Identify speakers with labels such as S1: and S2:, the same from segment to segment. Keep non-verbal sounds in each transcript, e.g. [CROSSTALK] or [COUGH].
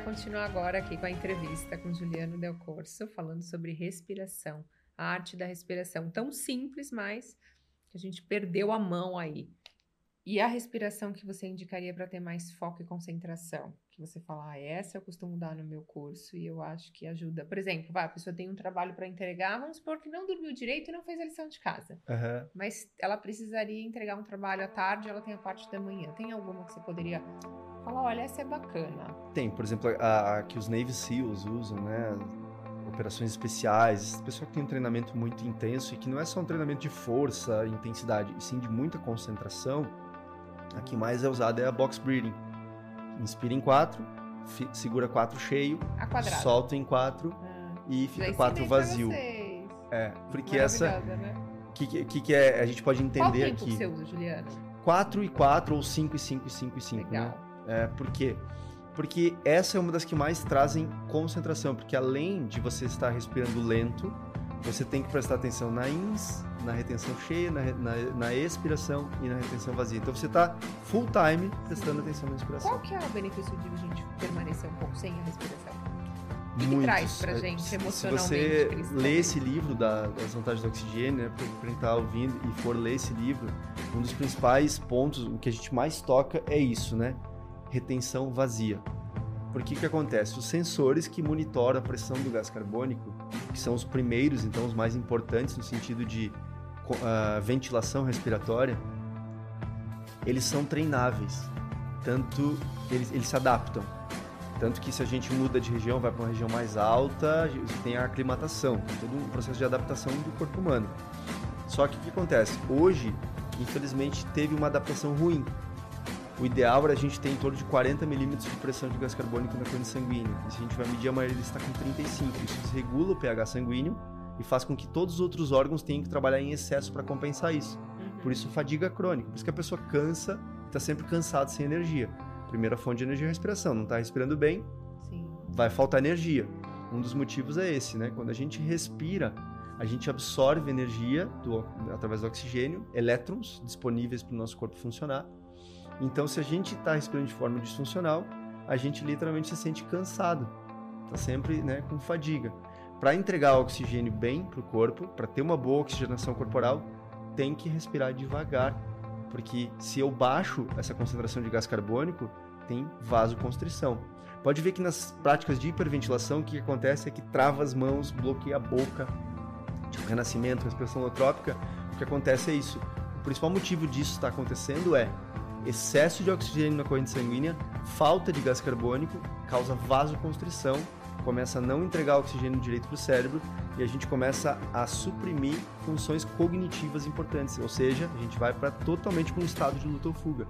S1: vai continuar agora aqui com a entrevista com Juliano Del Corso, falando sobre respiração, a arte da respiração. Tão simples, mas que a gente perdeu a mão aí. E a respiração que você indicaria para ter mais foco e concentração? Você fala, ah, essa eu costumo dar no meu curso e eu acho que ajuda. Por exemplo, vai, a pessoa tem um trabalho para entregar, vamos supor que não dormiu direito e não fez a lição de casa.
S2: Uhum.
S1: Mas ela precisaria entregar um trabalho à tarde, ela tem a parte da manhã. Tem alguma que você poderia falar, olha, essa é bacana?
S2: Tem, por exemplo, a, a que os Navy SEALs usam, né? operações especiais, pessoa que tem um treinamento muito intenso e que não é só um treinamento de força, intensidade, e sim de muita concentração, a que mais é usada é a box breathing. Inspira em quatro, segura quatro cheio, solta em quatro ah, e fica quatro vazio. É, porque essa. Né? Que, que, que é, a gente pode entender Qual aqui.
S1: Você usa, Juliana?
S2: 4 e 4 ou 5 e 5 e 5 e 5, né? É, por quê? Porque essa é uma das que mais trazem concentração, porque além de você estar respirando lento, você tem que prestar atenção na ins, na retenção cheia, na, na, na expiração e na retenção vazia. Então você está full time prestando atenção na inspiração.
S1: Qual que é o benefício de a gente permanecer um pouco sem a respiração? O que, que traz pra gente emocionalmente?
S2: Se você ler esse livro da, das vantagens do oxigênio, né, para quem está ouvindo e for ler esse livro, um dos principais pontos, o que a gente mais toca é isso, né? Retenção vazia. Porque que acontece? Os sensores que monitoram a pressão do gás carbônico, que são os primeiros, então os mais importantes no sentido de uh, ventilação respiratória, eles são treináveis. Tanto eles, eles se adaptam. Tanto que se a gente muda de região, vai para uma região mais alta, tem a aclimatação, tem todo um processo de adaptação do corpo humano. Só que o que acontece? Hoje, infelizmente, teve uma adaptação ruim o ideal era a gente ter em torno de 40 milímetros de pressão de gás carbônico na corrente sanguínea. E se a gente vai medir, a maioria está com 35. Isso desregula o pH sanguíneo e faz com que todos os outros órgãos tenham que trabalhar em excesso para compensar isso. Uhum. Por isso, fadiga crônica. Por isso que a pessoa cansa, está sempre cansada, sem energia. Primeira fonte de energia é a respiração. Não está respirando bem, Sim. vai faltar energia. Um dos motivos é esse, né? Quando a gente respira, a gente absorve energia do, através do oxigênio, elétrons disponíveis para o nosso corpo funcionar então, se a gente está respirando de forma disfuncional, a gente literalmente se sente cansado, está sempre né, com fadiga. Para entregar oxigênio bem para o corpo, para ter uma boa oxigenação corporal, tem que respirar devagar, porque se eu baixo essa concentração de gás carbônico, tem vasoconstrição. Pode ver que nas práticas de hiperventilação, o que acontece é que trava as mãos, bloqueia a boca, tipo renascimento, respiração holotrópica. O que acontece é isso. O principal motivo disso estar acontecendo é excesso de oxigênio na corrente sanguínea, falta de gás carbônico, causa vasoconstrição, começa a não entregar oxigênio direito para o cérebro e a gente começa a suprimir funções cognitivas importantes, ou seja, a gente vai para totalmente para um estado de luta ou fuga.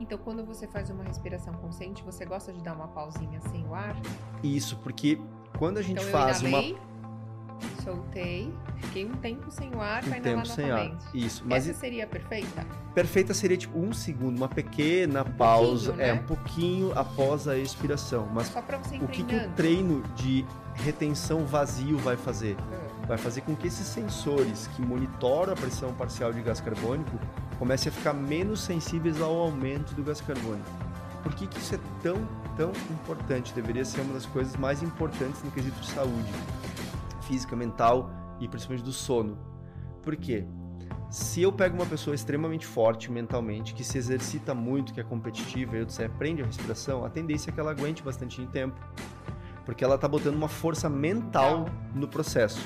S1: Então, quando você faz uma respiração consciente, você gosta de dar uma pausinha sem o ar?
S2: Isso, porque quando a gente então, faz uma
S1: soltei, fiquei um tempo sem o ar um para inalar
S2: sem
S1: novamente.
S2: Ar. Isso, mas
S1: essa seria perfeita?
S2: Perfeita seria tipo um segundo, uma pequena um pausa, né? é um pouquinho após a expiração. Mas
S1: Só pra você
S2: o que, que o treino de retenção vazio vai fazer? É. Vai fazer com que esses sensores que monitoram a pressão parcial de gás carbônico comecem a ficar menos sensíveis ao aumento do gás carbônico. Por que, que isso é tão, tão importante? Deveria ser uma das coisas mais importantes no quesito de saúde física, mental e principalmente do sono. Por quê? Se eu pego uma pessoa extremamente forte mentalmente, que se exercita muito, que é competitiva, e você aprende a respiração, a tendência é que ela aguente bastante tempo. Porque ela está botando uma força mental no processo.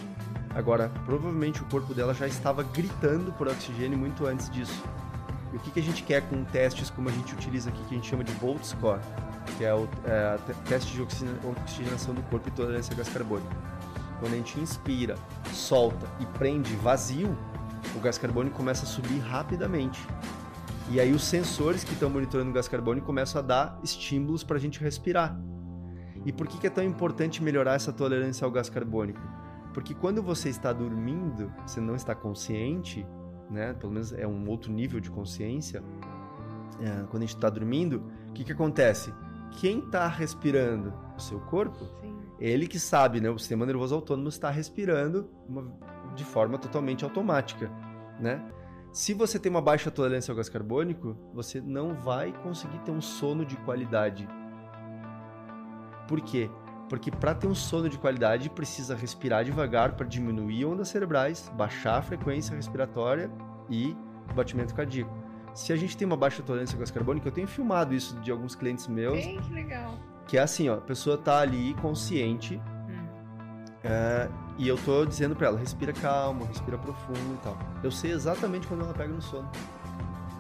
S2: Agora, provavelmente o corpo dela já estava gritando por oxigênio muito antes disso. E o que, que a gente quer com testes como a gente utiliza aqui, que a gente chama de Volt Score, que é o é, teste de oxigenação do corpo e tolerância a gás carbônico quando a gente inspira, solta e prende vazio, o gás carbônico começa a subir rapidamente. E aí os sensores que estão monitorando o gás carbônico começam a dar estímulos para a gente respirar. E por que, é tão importante melhorar essa tolerância ao gás carbônico? Porque quando você está dormindo, você não está consciente, né? Pelo menos é um outro nível de consciência. É, quando a gente está dormindo, o que, que acontece? Quem está respirando? O seu corpo?
S1: Sim.
S2: Ele que sabe, né? O sistema nervoso autônomo está respirando uma, de forma totalmente automática, né? Se você tem uma baixa tolerância ao gás carbônico, você não vai conseguir ter um sono de qualidade. Por quê? Porque para ter um sono de qualidade precisa respirar devagar para diminuir ondas cerebrais, baixar a frequência respiratória e o batimento cardíaco. Se a gente tem uma baixa tolerância ao gás carbônico, eu tenho filmado isso de alguns clientes meus.
S1: Bem, que legal.
S2: Que é assim, ó, a pessoa tá ali consciente
S1: Hum.
S2: é, e eu tô dizendo para ela, respira calmo, respira profundo e tal. Eu sei exatamente quando ela pega no sono.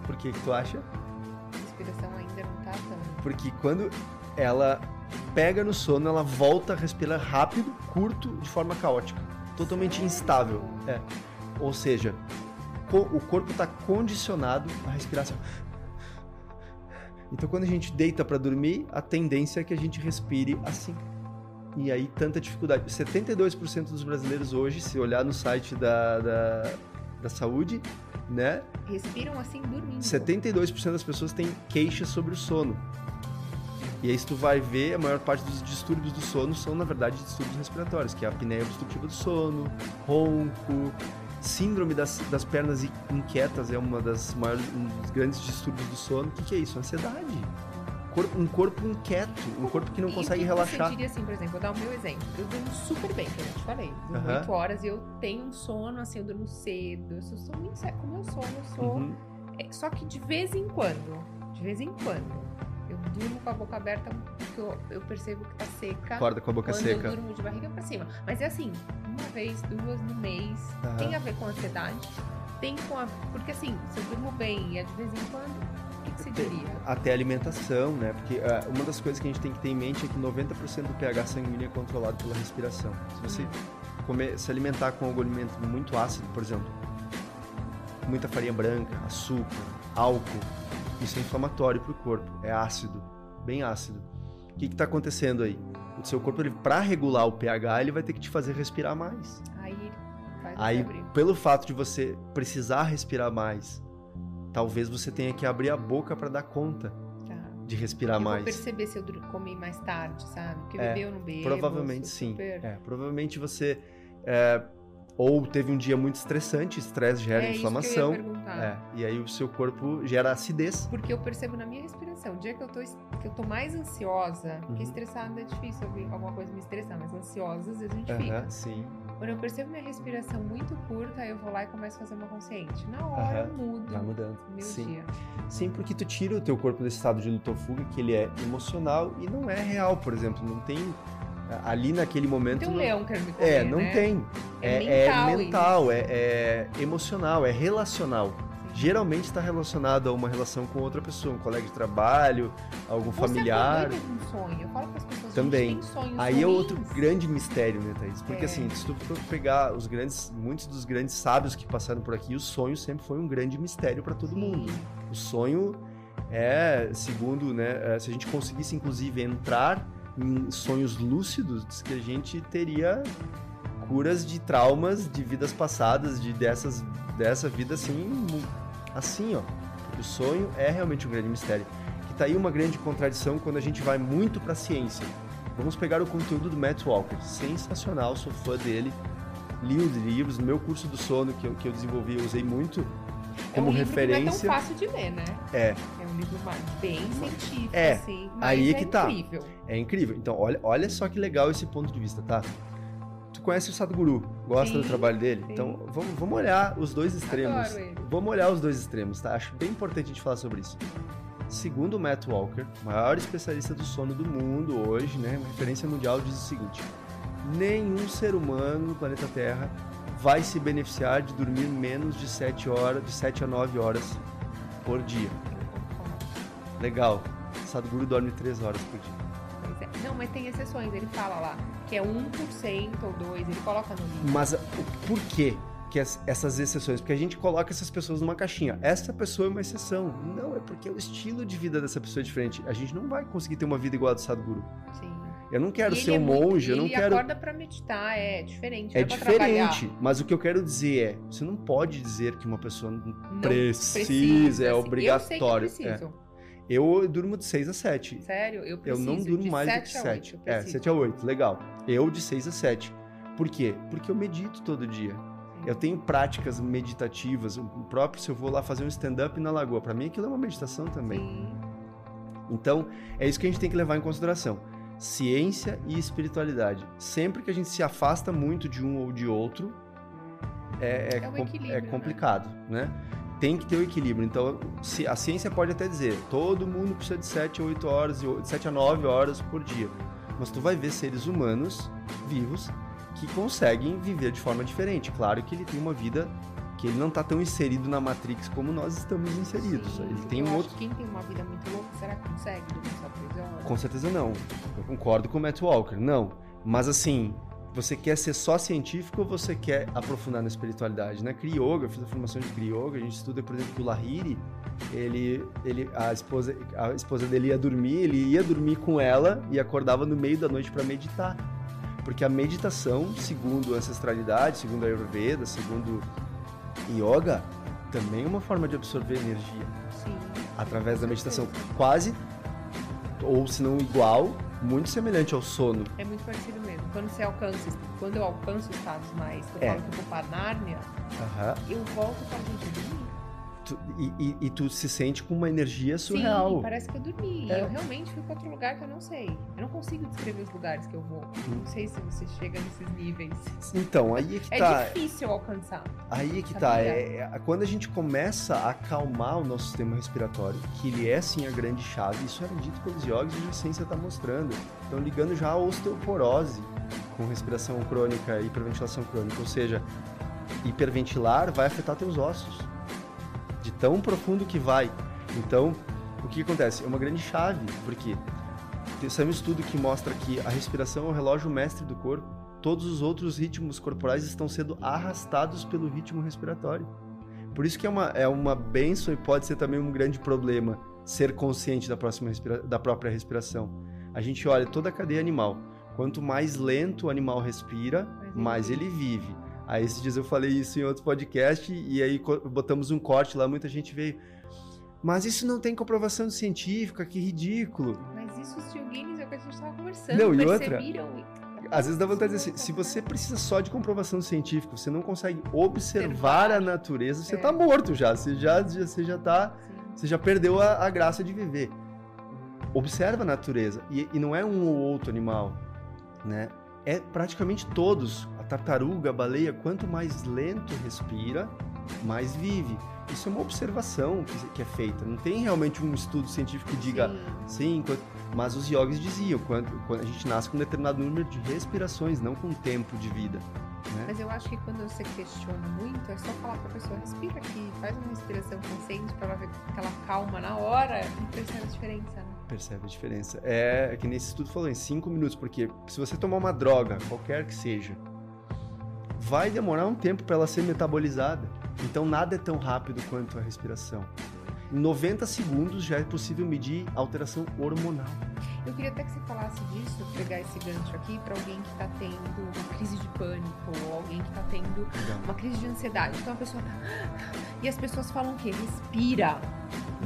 S2: Por que que tu acha?
S1: A respiração ainda não tá tão.
S2: Porque quando ela pega no sono, ela volta a respirar rápido, curto, de forma caótica. Totalmente
S1: Sério?
S2: instável. É. Ou seja, o corpo está condicionado a respirar assim. Então quando a gente deita para dormir, a tendência é que a gente respire assim. E aí tanta dificuldade. 72% dos brasileiros hoje, se olhar no site da, da, da saúde, né?
S1: Respiram assim dormindo.
S2: 72% das pessoas têm queixas sobre o sono. E aí, se tu vai ver, a maior parte dos distúrbios do sono são, na verdade, distúrbios respiratórios, que é a apneia obstrutiva do sono, ronco, síndrome das, das pernas in- inquietas é uma das maiores, um dos grandes distúrbios do sono. O que, que é isso? Ansiedade. Corpo- um corpo inquieto, um corpo que não
S1: E
S2: consegue
S1: que
S2: relaxar.
S1: Você diria assim, por exemplo, vou dar o meu exemplo. Eu durmo super bem, que eu te falei. Durmo
S2: Aham.
S1: 8 horas e eu tenho um sono, assim, eu durmo cedo. Eu sou, sou muito sério. Como eu sono, eu sou.
S2: Uhum.
S1: É, só que de vez em quando, de vez em quando, eu durmo com a boca aberta porque eu, eu percebo que tá seca.
S2: Acorda com a boca
S1: quando
S2: seca.
S1: eu durmo de barriga pra cima. Mas é assim, uma vez, duas no mês.
S2: Aham.
S1: Tem a ver com ansiedade. Tem com a. Porque assim, se eu durmo bem e é de vez em quando, o que, que você diria?
S2: Até alimentação, né? Porque ah, uma das coisas que a gente tem que ter em mente é que 90% do pH sanguíneo é controlado pela respiração. Se você
S1: Hum.
S2: comer, se alimentar com algum alimento muito ácido, por exemplo, muita farinha branca, açúcar, álcool, isso é inflamatório para o corpo, é ácido, bem ácido. O que está acontecendo aí? O seu corpo, para regular o pH, ele vai ter que te fazer respirar mais.
S1: Aí faz
S2: Aí, pelo fato de você precisar respirar mais, talvez você tenha que abrir a boca para dar conta
S1: Tá.
S2: de respirar
S1: eu
S2: mais.
S1: vou perceber se eu comi mais tarde, sabe? Porque
S2: É,
S1: beber eu não bebo.
S2: Provavelmente sim.
S1: super-
S2: É, provavelmente você é, ou teve um dia muito estressante, estresse gera
S1: É que
S2: inflamação. É, e aí o seu corpo gera acidez.
S1: Porque eu percebo na minha respiração. O dia que eu tô, que eu tô mais ansiosa, porque
S2: Uhum.
S1: estressada é difícil alguma coisa me estressar, mas ansiosa às vezes a gente
S2: Aham,
S1: fica.
S2: sim.
S1: Quando eu percebo minha respiração muito curta, eu vou lá e começo a fazer uma consciente. Na hora
S2: Aham,
S1: eu mudo
S2: Vai mudando.
S1: meu
S2: Sim.
S1: dia.
S2: Sim, porque tu tira o teu corpo desse estado de luta ou fuga, que ele é emocional e não é real, por exemplo. Não tem. Ali naquele momento.
S1: Tem um
S2: não-
S1: leão querendo me comer,
S2: É, não
S1: né?
S2: tem.
S1: É
S2: É, é
S1: mental
S2: mental, é, é emocional, é relacional.
S1: Sim.
S2: Geralmente está relacionado a uma relação com outra pessoa, um colega de trabalho, algum
S1: Você
S2: familiar.
S1: em algum sonho? Eu falo para as pessoas,
S2: Também.
S1: gente tem sonhos
S2: Aí é
S1: ruins.
S2: outro grande mistério, né, Thaís? Porque
S1: É.
S2: assim, se tu for pegar os grandes, muitos dos grandes sábios que passaram por aqui, o sonho sempre foi um grande mistério para todo
S1: Sim.
S2: mundo. O sonho é, segundo, né, é, se a gente conseguisse inclusive entrar em sonhos lúcidos, diz que a gente teria curas de traumas de vidas passadas, de dessas dessa vida assim, assim, ó. Porque o sonho é realmente um grande mistério. Que tá aí uma grande contradição quando a gente vai muito para a ciência. Vamos pegar o conteúdo do Matt Walker, sensacional, sou fã dele. Li os livros, no meu curso do sono que eu, que eu desenvolvi, eu usei muito como
S1: é um livro
S2: referência.
S1: Não é tão fácil de ler, né?
S2: É,
S1: livro mais- bem científico,
S2: É,
S1: assim. Mas
S2: aí é
S1: é
S2: que tá.
S1: incrível.
S2: É incrível. Então, olha, olha só que legal esse ponto de vista, tá? Tu conhece o Sadhguru, gosta
S1: Sim,
S2: do trabalho dele?
S1: sim.
S2: Então, vamos, vamos olhar os dois extremos. Vamos olhar os dois extremos, tá? Acho bem importante a gente falar sobre isso. Segundo o Matt Walker, maior especialista do sono do mundo hoje, né? Uma referência mundial diz o seguinte: nenhum ser humano no planeta Terra vai se beneficiar de dormir menos de 7 horas, de 7 a 9 horas por dia. Legal. Sadhguru dorme 3 horas por dia.
S1: Pois é. Não, mas tem exceções. Ele fala lá que é 1% ou 2%. Ele coloca no livro.
S2: Mas o por quê que as- essas exceções? Porque a gente coloca essas pessoas numa caixinha. Essa pessoa é uma exceção. Não, é porque o estilo de vida dessa pessoa é diferente. A gente não vai conseguir ter uma vida igual a do Sadhguru.
S1: Sim.
S2: Eu não quero
S1: ele
S2: ser um
S1: é
S2: monge, eu não
S1: ele
S2: quero.
S1: acorda pra meditar, é diferente.
S2: É
S1: não pra trabalhar.
S2: diferente, mas o que eu quero dizer é, você não pode dizer que uma pessoa não
S1: Não
S2: precisa, é
S1: assim.
S2: obrigatório.
S1: Eu sei que eu preciso.
S2: É. Eu durmo de 6 a 7.
S1: Sério, eu
S2: Eu
S1: preciso.
S2: não durmo
S1: de
S2: mais do
S1: 7
S2: que
S1: a
S2: 7.
S1: 8, eu
S2: É,
S1: preciso.
S2: 7 a 8, legal. Eu de 6 a 7. Por quê? Porque eu medito todo dia. Eu tenho práticas meditativas, o próprio se eu vou lá fazer um stand-up na lagoa, para mim aquilo é uma meditação também.
S1: Sim.
S2: Então, é isso que a gente tem que levar em consideração. ciência e espiritualidade. Sempre que a gente se afasta muito de um ou de outro, é, é,
S1: É equilíbrio,
S2: é
S1: né?
S2: complicado, né? Tem que ter o equilíbrio. Então, se- a ciência pode até dizer, todo mundo precisa de 7 a 8 horas, de 7 a 9 horas por dia. Mas tu vai ver seres humanos vivos que conseguem viver de forma diferente. Claro que ele tem uma vida que ele não está tão inserido na Matrix como nós estamos inseridos.
S1: Sim,
S2: ele tem um outro.
S1: que Quem tem uma vida muito louca, será que consegue dormir só três horas?
S2: Com certeza não. Eu concordo com o Matt Walker, não. Mas assim, você quer ser só científico ou você quer aprofundar na espiritualidade? Na Kriya Yoga, eu fiz a formação de Kriya Yoga, a gente estuda, por exemplo, que o Lahiri, ele, ele, a, esposa, a esposa dele ia dormir, ele ia dormir com ela e acordava no meio da noite para meditar. Porque a meditação, segundo a ancestralidade, segundo a Ayurveda, segundo Yoga, também é uma forma de absorver energia
S1: Sim.
S2: através da meditação. Quase, ou se não igual, muito semelhante ao sono.
S1: É muito parecido. Quando você alcança, quando eu alcanço estados mais, que eu
S2: É.
S1: falo que eu vou pra Nárnia,
S2: Aham.
S1: eu volto falo, gente.
S2: Tu- e, e- e tu se sente com uma energia surreal.
S1: Sim, parece que eu dormi.
S2: É.
S1: Eu realmente fui pra outro lugar que eu não sei. Eu não consigo descrever os lugares que eu vou. Não sei se você chega nesses níveis.
S2: Então, aí é que
S1: É
S2: tá.
S1: difícil alcançar.
S2: Aí é que tá. É, é- quando a gente começa a acalmar o nosso sistema respiratório, que ele é sim a grande chave, isso era dito pelos yogis e a ciência está mostrando. Então, ligando já a osteoporose com respiração crônica e hiperventilação crônica, ou seja, hiperventilar vai afetar teus ossos. De tão profundo que vai. Então, o que acontece? É uma grande chave, porque tem saiu um estudo que mostra que a respiração é o relógio mestre do corpo todos os outros ritmos corporais estão sendo arrastados pelo ritmo respiratório. Por isso que é uma, é uma benção e pode ser também um grande problema ser consciente da, próxima da própria respiração. A gente olha toda a cadeia animal. Quanto mais lento o animal respira, mais ele vive. Aí esses dias eu falei isso em outro podcast e aí botamos um corte lá, muita gente veio. Mas isso não tem comprovação científica, que ridículo.
S1: Mas isso, os yoginis, é o que a gente tava conversando.
S2: Não, e outra? Às vezes dá vontade de dizer assim, se você precisa só de comprovação científica, você não consegue observar a natureza, você
S1: É.
S2: tá morto já, você já, já- você já tá,
S1: Sim.
S2: você já perdeu a, a graça de viver. Observa a natureza, e, e não é um ou outro animal, né? É praticamente todos, tartaruga, a baleia, quanto mais lento respira, mais vive. Isso é uma observação que, que é feita, não tem realmente um estudo científico que diga,
S1: Sim.
S2: Sim, mas os yogis diziam, quando, quando a gente nasce com um determinado número de respirações, não com tempo de vida. Né?
S1: Mas eu acho que quando você questiona muito, é só falar pra pessoa, respira aqui, faz uma respiração consciente pra ela ver que ela calma na hora e percebe a diferença, né?
S2: Percebe a diferença. É, é que nesse estudo falou em cinco minutos, porque se você tomar uma droga, qualquer que seja, vai demorar um tempo para ela ser metabolizada. Então nada é tão rápido quanto a respiração. Em 90 segundos já é possível medir alteração hormonal.
S1: Eu queria até que você falasse disso, pegar esse gancho aqui pra alguém que tá tendo uma crise de pânico, ou alguém que tá tendo uma crise de ansiedade. Então a pessoa tá. [GASPS] E as pessoas falam o quê? Respira.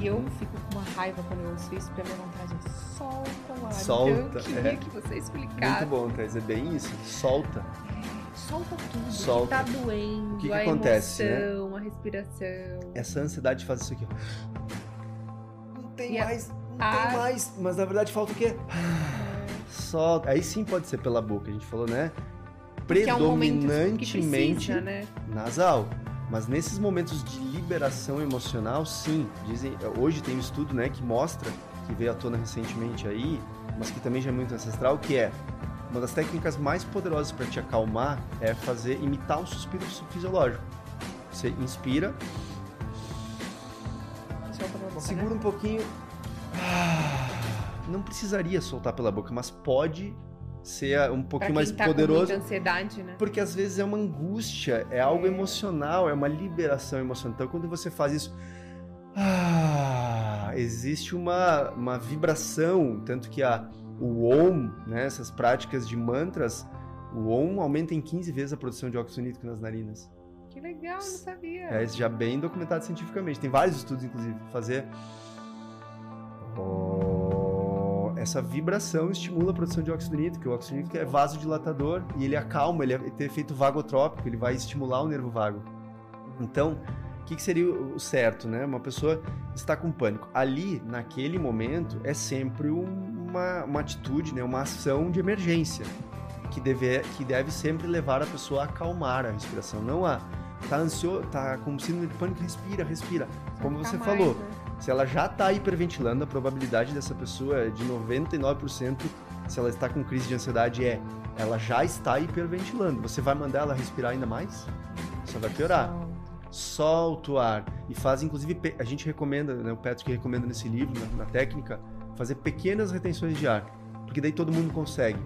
S1: E eu fico com uma raiva quando eu ouço isso, porque a minha vontade é solta o ar.
S2: Solta,
S1: então eu queria
S2: é.
S1: que você explicasse.
S2: Muito bom, Thais, é bem isso. Solta.
S1: Solta tudo.
S2: Solta.
S1: Que tá doendo,
S2: O que que
S1: a
S2: acontece, né?
S1: emoção, a respiração.
S2: essa ansiedade faz isso aqui. ó. Não tem
S1: E a-
S2: mais, não
S1: a-
S2: tem mais. Mas na verdade falta o quê? Solta. Aí sim pode ser pela boca, a gente falou, né?
S1: Que é um
S2: Predominantemente
S1: precisa, né?
S2: nasal. Mas nesses momentos de liberação emocional, sim. Dizem, hoje tem um estudo, né, que mostra que veio à tona recentemente aí, mas que também já é muito ancestral, que é uma das técnicas mais poderosas para te acalmar é fazer imitar um suspiro fisiológico. Você inspira,
S1: boca,
S2: Segura
S1: né?
S2: um pouquinho. Ah, Não precisaria soltar pela boca, mas pode ser um pouquinho mais
S1: tá
S2: poderoso.
S1: Com ansiedade, né?
S2: Porque às vezes é uma angústia, é algo
S1: É.
S2: emocional, é uma liberação emocional. Então quando você faz isso. ah, existe uma, uma vibração, tanto que a, o OM, né, essas práticas de mantras, o OM aumenta em 15 vezes a produção de óxido nítrico nas narinas.
S1: Que legal, não sabia.
S2: É isso já bem documentado cientificamente. Tem vários estudos, inclusive, fazer. Oh, Essa vibração estimula a produção de óxido nítrico. O óxido nítrico é vasodilatador e ele acalma, ele é- tem efeito vagotrópico, ele vai estimular o nervo vago. Então, o que, que seria o certo, né? Uma pessoa está com pânico. Ali, naquele momento, é sempre um- uma, uma atitude, né, uma ação de emergência que deve, que deve sempre levar a pessoa a acalmar a respiração, não a tá ansioso, tá com síndrome de pânico, respira, respira. Como você mais, falou, né? se ela já está hiperventilando, a probabilidade dessa pessoa é de 99%, se ela está com crise de ansiedade, é ela já está hiperventilando. Você vai mandar ela respirar ainda mais? Só vai piorar. Solta o ar. E faz, inclusive, a gente recomenda, né, o Patrick recomenda nesse livro, na, na técnica, fazer pequenas retenções de ar. Porque daí todo mundo consegue.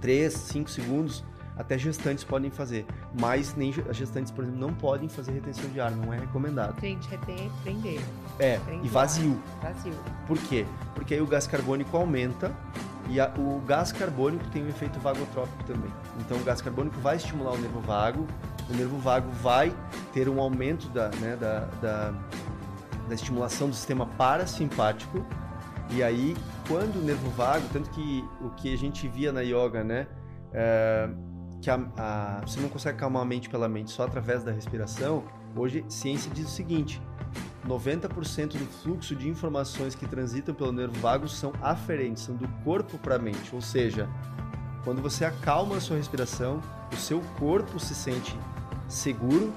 S2: 3, 5 segundos, até gestantes podem fazer. Mas nem gestantes, por exemplo, não podem fazer retenção de ar, não é recomendado.
S1: Gente, reter prender.
S2: É, prender e vazio.
S1: Vazio.
S2: Por quê? Porque aí o gás carbônico aumenta e a, o gás carbônico tem um efeito vagotrópico também. Então o gás carbônico vai estimular o nervo vago, o nervo vago vai ter um aumento da, né, da, da, da estimulação do sistema parasimpático. E aí, quando o nervo vago, tanto que o que a gente via na yoga, né? É, que a, a, você não consegue acalmar a mente pela mente só através da respiração, hoje ciência diz o seguinte: 90% do fluxo de informações que transitam pelo nervo vago são aferentes, são do corpo para a mente. Ou seja, quando você acalma a sua respiração, o seu corpo se sente seguro,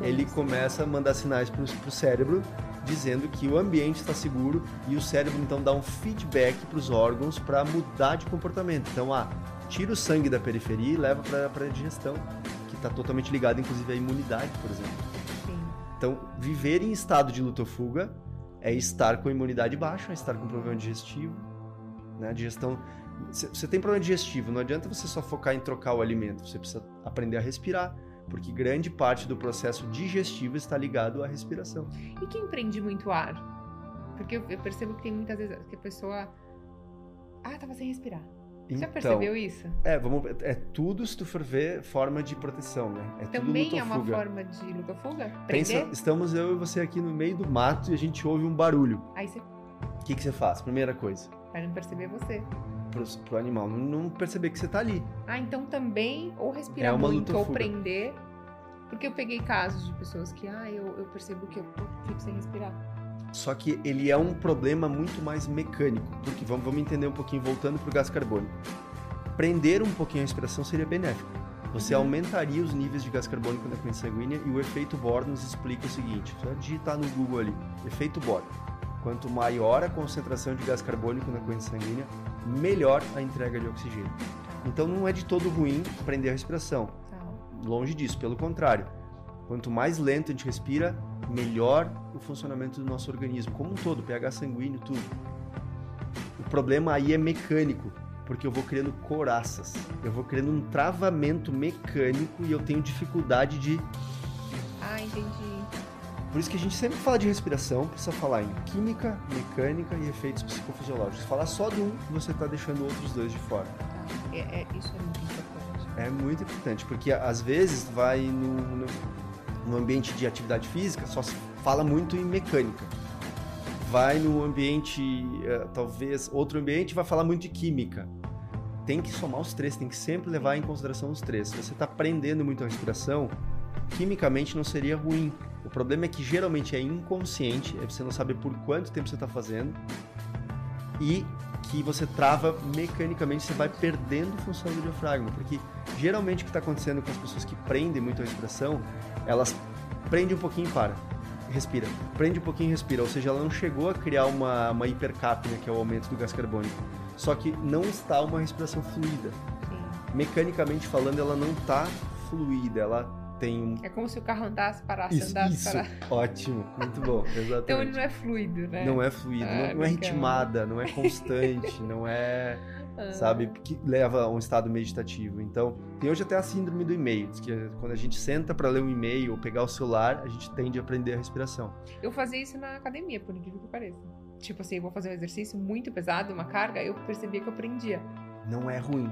S2: ele começa a mandar sinais para o cérebro dizendo que o ambiente está seguro e o cérebro então dá um feedback para os órgãos para mudar de comportamento. Então, ah, tira o sangue da periferia e leva para a digestão, que está totalmente ligado, inclusive, à imunidade, por exemplo. Sim. Então, viver em estado de luta ou fuga é estar com a imunidade baixa, é estar com problema digestivo, né? Digestão. Você tem problema digestivo, não adianta você só focar em trocar o alimento, você precisa aprender a respirar, porque grande parte do processo digestivo está ligado à respiração.
S1: E quem prende muito ar? Porque eu, percebo que tem muitas vezes que a pessoa. Ah, tava sem respirar. Você então, percebeu isso?
S2: É, vamos, é tudo, se tu for ver, forma de proteção, né? É
S1: Também é uma forma de luta-fuga? Pensa,
S2: estamos eu e você aqui no meio do mato e a gente ouve um barulho.
S1: Aí você...
S2: O que, que você faz? Primeira coisa.
S1: Para não perceber você.
S2: Pro, pro animal não, não, perceber que você tá ali.
S1: Ah, então também ou respirar é muito ou prender. Porque eu peguei casos de pessoas que, ah, eu, eu percebo que eu fico sem respirar.
S2: Só que ele é um problema muito mais mecânico, porque vamos, vamos entender um pouquinho, voltando para o gás carbônico. Prender um pouquinho a respiração seria benéfico. Você uhum. aumentaria os níveis de gás carbônico na corrente sanguínea e o efeito Bohr nos explica o seguinte: só digitar no Google ali, efeito Bohr. Quanto maior a concentração de gás carbônico na corrente sanguínea, melhor a entrega de oxigênio. Então não é de todo ruim prender a respiração. Tá. Longe disso, pelo contrário. Quanto mais lento a gente respira, melhor o funcionamento do nosso organismo, como um todo, pH sanguíneo, tudo. O problema aí é mecânico, porque eu vou criando coraças, eu vou criando um travamento mecânico e eu tenho dificuldade de.
S1: Ah, entendi.
S2: Por isso que a gente sempre fala de respiração, precisa falar em química, mecânica e efeitos psicofisiológicos. Falar só de um, você está deixando outros dois de fora.
S1: É, é, isso é muito importante.
S2: É muito importante, porque às vezes vai no, no no ambiente de atividade física, só se fala muito em mecânica. Vai no ambiente, uh, talvez outro ambiente, vai falar muito de química. Tem que somar os três, tem que sempre levar em consideração os três. Se você está prendendo muito a respiração, quimicamente não seria ruim. O problema é que geralmente é inconsciente, é você não sabe por quanto tempo você está fazendo e que você trava mecanicamente, você vai perdendo função do diafragma, porque geralmente o que está acontecendo com as pessoas que prendem muito a respiração, elas prendem um pouquinho e para, respira, prende um pouquinho e respira, ou seja, ela não chegou a criar uma, uma hipercapnia, que é o aumento do gás carbônico, só que não está uma respiração fluida. Mecanicamente falando, ela não está fluida, ela tem.
S1: É como se o carro andasse, parasse,
S2: isso,
S1: andasse,
S2: isso. parasse. Ótimo, muito bom, exatamente. [LAUGHS]
S1: então ele não é fluido, né?
S2: Não é fluido, ah, não, não é ritmada, não é [LAUGHS] constante, não é, ah. sabe, que leva a um estado meditativo. Então, tem hoje até a síndrome do e-mail, que quando a gente senta para ler um e-mail ou pegar o celular, a gente tende a aprender a respiração.
S1: Eu fazia isso na academia, por incrível que pareça. Tipo assim, eu vou fazer um exercício muito pesado, uma carga, eu percebia que eu prendia.
S2: Não é ruim.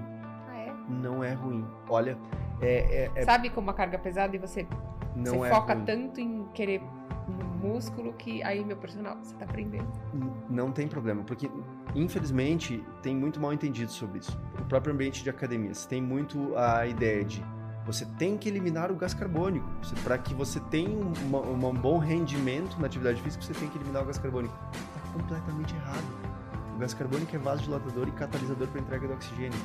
S1: Ah, é?
S2: Não é ruim. Olha, é, é, é...
S1: Sabe como uma carga pesada e você,
S2: não
S1: você
S2: é
S1: foca
S2: ruim.
S1: tanto em querer no músculo que aí meu personal, você tá aprendendo.
S2: Não tem problema, porque infelizmente tem muito mal entendido sobre isso. O próprio ambiente de academias tem muito a ideia de você tem que eliminar o gás carbônico. Para que você tenha um, um bom rendimento na atividade física, você tem que eliminar o gás carbônico. Está completamente errado. O gás carbônico é vasodilatador e catalisador para entrega do oxigênio.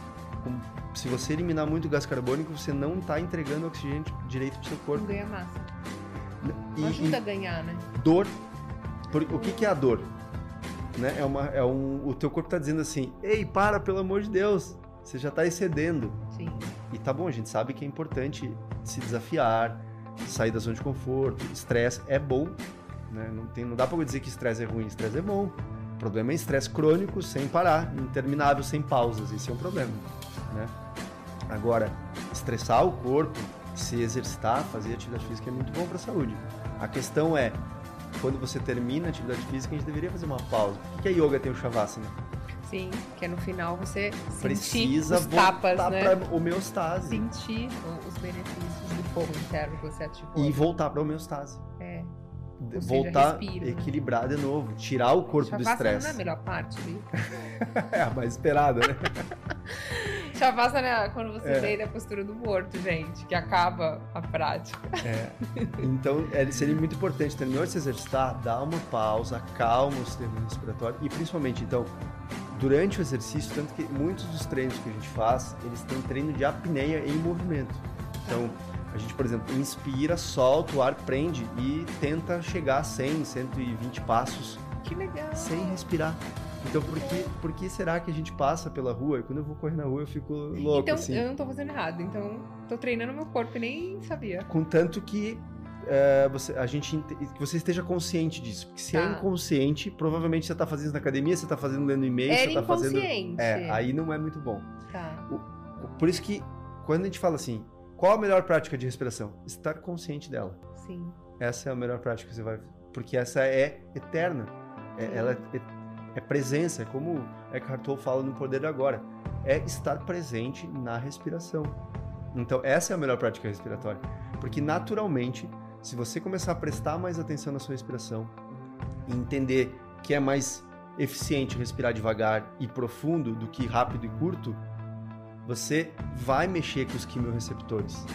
S2: Se você eliminar muito gás carbônico, você não está entregando oxigênio direito para o seu corpo.
S1: Não ganha massa. E, ajuda a ganhar, né?
S2: Dor. Por, o que, que é a dor? Né? É uma, é um, o teu corpo está dizendo assim, ei, para, pelo amor de Deus, você já está excedendo.
S1: Sim.
S2: E tá bom, a gente sabe que é importante se desafiar, sair da zona de conforto. Estresse é bom, né? Não, tem, não dá para dizer que estresse é ruim, estresse é bom. O problema é estresse crônico, sem parar, interminável, sem pausas. Esse é um problema, né? Agora, estressar o corpo, se exercitar, fazer atividade física é muito bom para a saúde. A questão é, quando você termina a atividade física, a gente deveria fazer uma pausa. Por que a yoga tem o shavasana?
S1: Sim, que é no final você
S2: precisa
S1: os tapas,
S2: né? para homeostase.
S1: Sentir os benefícios do fogo interno que você ativou.
S2: E voltar para homeostase.
S1: É.
S2: Ou voltar, seja, respiro, equilibrar né? de novo, tirar o corpo do estresse.
S1: não é a melhor parte, viu? [LAUGHS]
S2: é a mais esperada, né? [LAUGHS]
S1: Shavasana é quando você é. vem da postura do morto, gente, que acaba a prática.
S2: É. Então, é, seria muito importante, terminou de se exercitar, dar uma pausa, acalma o sistema respiratório e principalmente, então, durante o exercício, tanto que muitos dos treinos que a gente faz, eles têm treino de apneia em movimento. Então, a gente, por exemplo, inspira, solta o ar, prende e tenta chegar a 100, 120 passos.
S1: Que legal!
S2: Sem respirar. Então, por que, por que será que a gente passa pela rua e quando eu vou correr na rua eu fico louco
S1: então,
S2: assim?
S1: eu não tô fazendo errado. Então, tô treinando meu corpo e nem sabia.
S2: Contanto que é, você, a gente, que você esteja consciente disso. Porque se é tá. é inconsciente, provavelmente você está fazendo isso na academia, você está fazendo lendo e-mail, você está fazendo. É, aí não é muito bom.
S1: Tá.
S2: O, por isso que quando a gente fala assim, qual a melhor prática de respiração? Estar consciente dela.
S1: Sim.
S2: Essa é a melhor prática que você vai. Porque essa é eterna. É, ela é, é, presença, é como Eckhart Tolle fala no Poder Agora. É estar presente na respiração. Então, essa é a melhor prática respiratória. Porque naturalmente se você começar a prestar mais atenção na sua respiração e entender que é mais eficiente respirar devagar e profundo do que rápido e curto, você vai mexer com os quimioreceptores.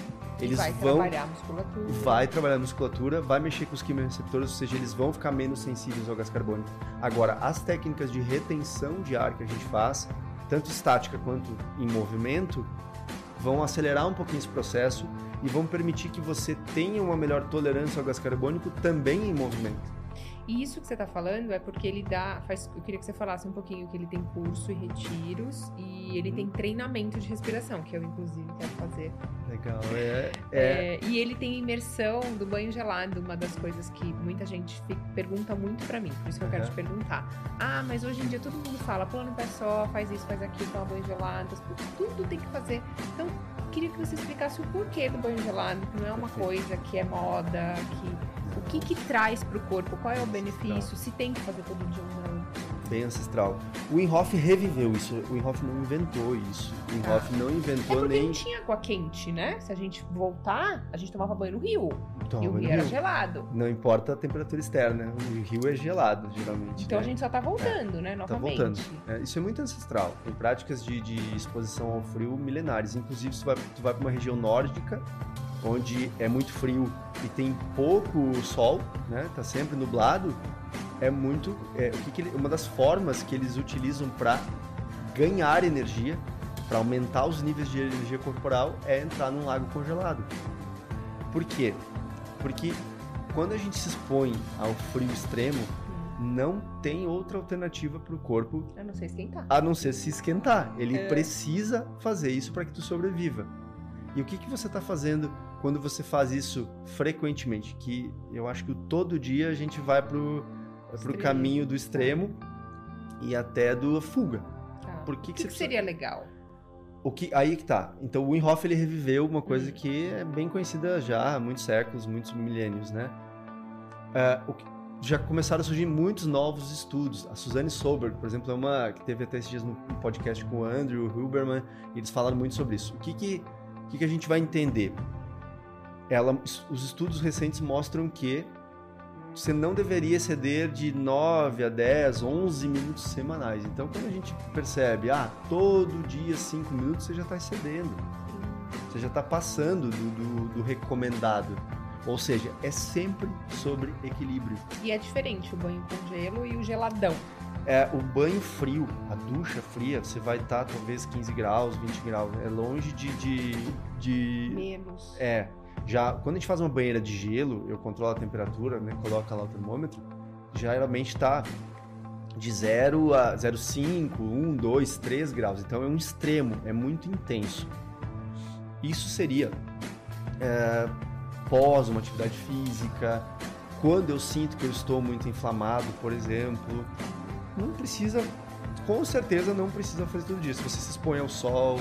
S1: Eles vai vão trabalhar a musculatura.
S2: Vai trabalhar a musculatura, vai mexer com os quimioreceptores, ou seja, eles vão ficar menos sensíveis ao gás carbônico. Agora, as técnicas de retenção de ar que a gente faz, tanto estática quanto em movimento, vão acelerar um pouquinho esse processo e vão permitir que você tenha uma melhor tolerância ao gás carbônico também em movimento.
S1: E isso que você está falando é porque ele dá. Faz, eu queria que você falasse um pouquinho que ele tem curso e retiros e ele tem treinamento de respiração, que eu, inclusive, quero fazer.
S2: Legal, é, é...
S1: é e ele tem imersão do banho gelado, uma das coisas que muita gente fica, pergunta muito para mim, por isso que eu quero uhum. te perguntar. Ah, mas hoje em dia todo mundo fala, pula no pé só, faz isso, faz aquilo, toma banho gelado, tudo tem que fazer. Então, queria que você explicasse o porquê do banho gelado, que não é uma coisa que é moda, que o que que traz para o corpo, qual é o benefício, se tem que fazer todo dia ou não.
S2: Bem ancestral. O Inhoff reviveu isso, o Inhoff não inventou isso. O Inhoff ah. não inventou
S1: é
S2: nem.
S1: Não tinha água quente, né? Se a gente voltar, a gente tomava banho no rio. Toma e o rio, rio era gelado.
S2: Não importa a temperatura externa, o rio é gelado, geralmente.
S1: Então
S2: né?
S1: a gente só tá voltando, é. né? Novamente.
S2: Tá voltando. É, isso é muito ancestral. Tem práticas de, de exposição ao frio milenares. Inclusive, tu vai, tu vai para uma região nórdica, onde é muito frio e tem pouco sol, né? Tá sempre nublado. É muito, é, o que, que uma das formas que eles utilizam para ganhar energia, para aumentar os níveis de energia corporal, é entrar num lago congelado. Por quê? Porque quando a gente se expõe ao frio extremo, não tem outra alternativa para o corpo
S1: a não ser esquentar.
S2: A não ser se esquentar. Ele é. precisa fazer isso para que tu sobreviva. E o que, que você está fazendo quando você faz isso frequentemente, que eu acho que todo dia a gente vai pro, pro caminho do extremo e até do fuga.
S1: Tá. Por que, que, que, que seria legal?
S2: O que, aí que tá. Então o Wim Hof ele reviveu uma coisa hum. que é bem conhecida já há muitos séculos, muitos milênios, né? Uh, que, já começaram a surgir muitos novos estudos. A Suzanne Solberg, por exemplo, é uma que teve até esses dias no podcast com o Andrew Huberman, e eles falaram muito sobre isso. O que que, o que, que a gente vai entender? ela, os estudos recentes mostram que você não deveria exceder de 9 a 10, 11 minutos semanais. Então, quando a gente percebe, ah, todo dia 5 minutos, você já está excedendo. Você já está passando do, do, do, recomendado. Ou seja, é sempre sobre equilíbrio.
S1: E é diferente o banho com gelo e o geladão.
S2: É, o banho frio, a ducha fria, você vai estar tá, talvez 15 graus, 20 graus. É longe de, de, de.
S1: Menos.
S2: É. Já quando a gente faz uma banheira de gelo, eu controlo a temperatura, né? Coloca lá o termômetro, geralmente está de 0 a 0,5, 1, 2, 3 graus. Então é um extremo, é muito intenso. Isso seria é, pós uma atividade física, quando eu sinto que eu estou muito inflamado, por exemplo. Não precisa, com certeza não precisa fazer tudo isso. Você se expõe ao sol.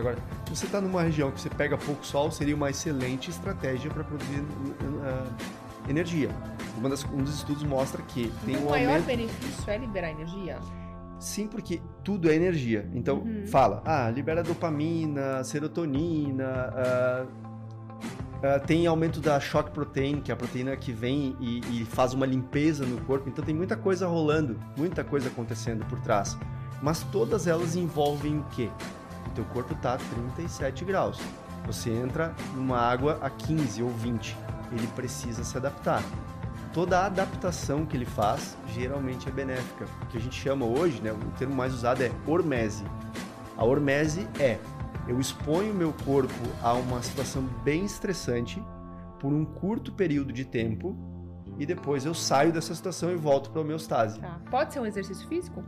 S2: Agora, se você está numa região que você pega pouco sol, seria uma excelente estratégia para produzir uh, energia. Das, um dos estudos mostra que tem
S1: então,
S2: um
S1: o maior
S2: aumento...
S1: benefício é liberar energia?
S2: Sim, porque tudo é energia. Então, uhum. fala, ah, libera dopamina, serotonina, uh, uh, tem aumento da shock protein, que é a proteína que vem e, e, faz uma limpeza no corpo. Então, tem muita coisa rolando, muita coisa acontecendo por trás. Mas todas elas envolvem o quê? O teu corpo está a 37 graus. Você entra numa água a 15 ou 20. Ele precisa se adaptar toda a adaptação que ele faz geralmente é benéfica. O que a gente chama hoje, né, o termo mais usado é hormese. A hormese é eu exponho meu corpo a uma situação bem estressante por um curto período de tempo e depois eu saio dessa situação e volto para a homeostase.
S1: Tá. Pode ser um exercício físico?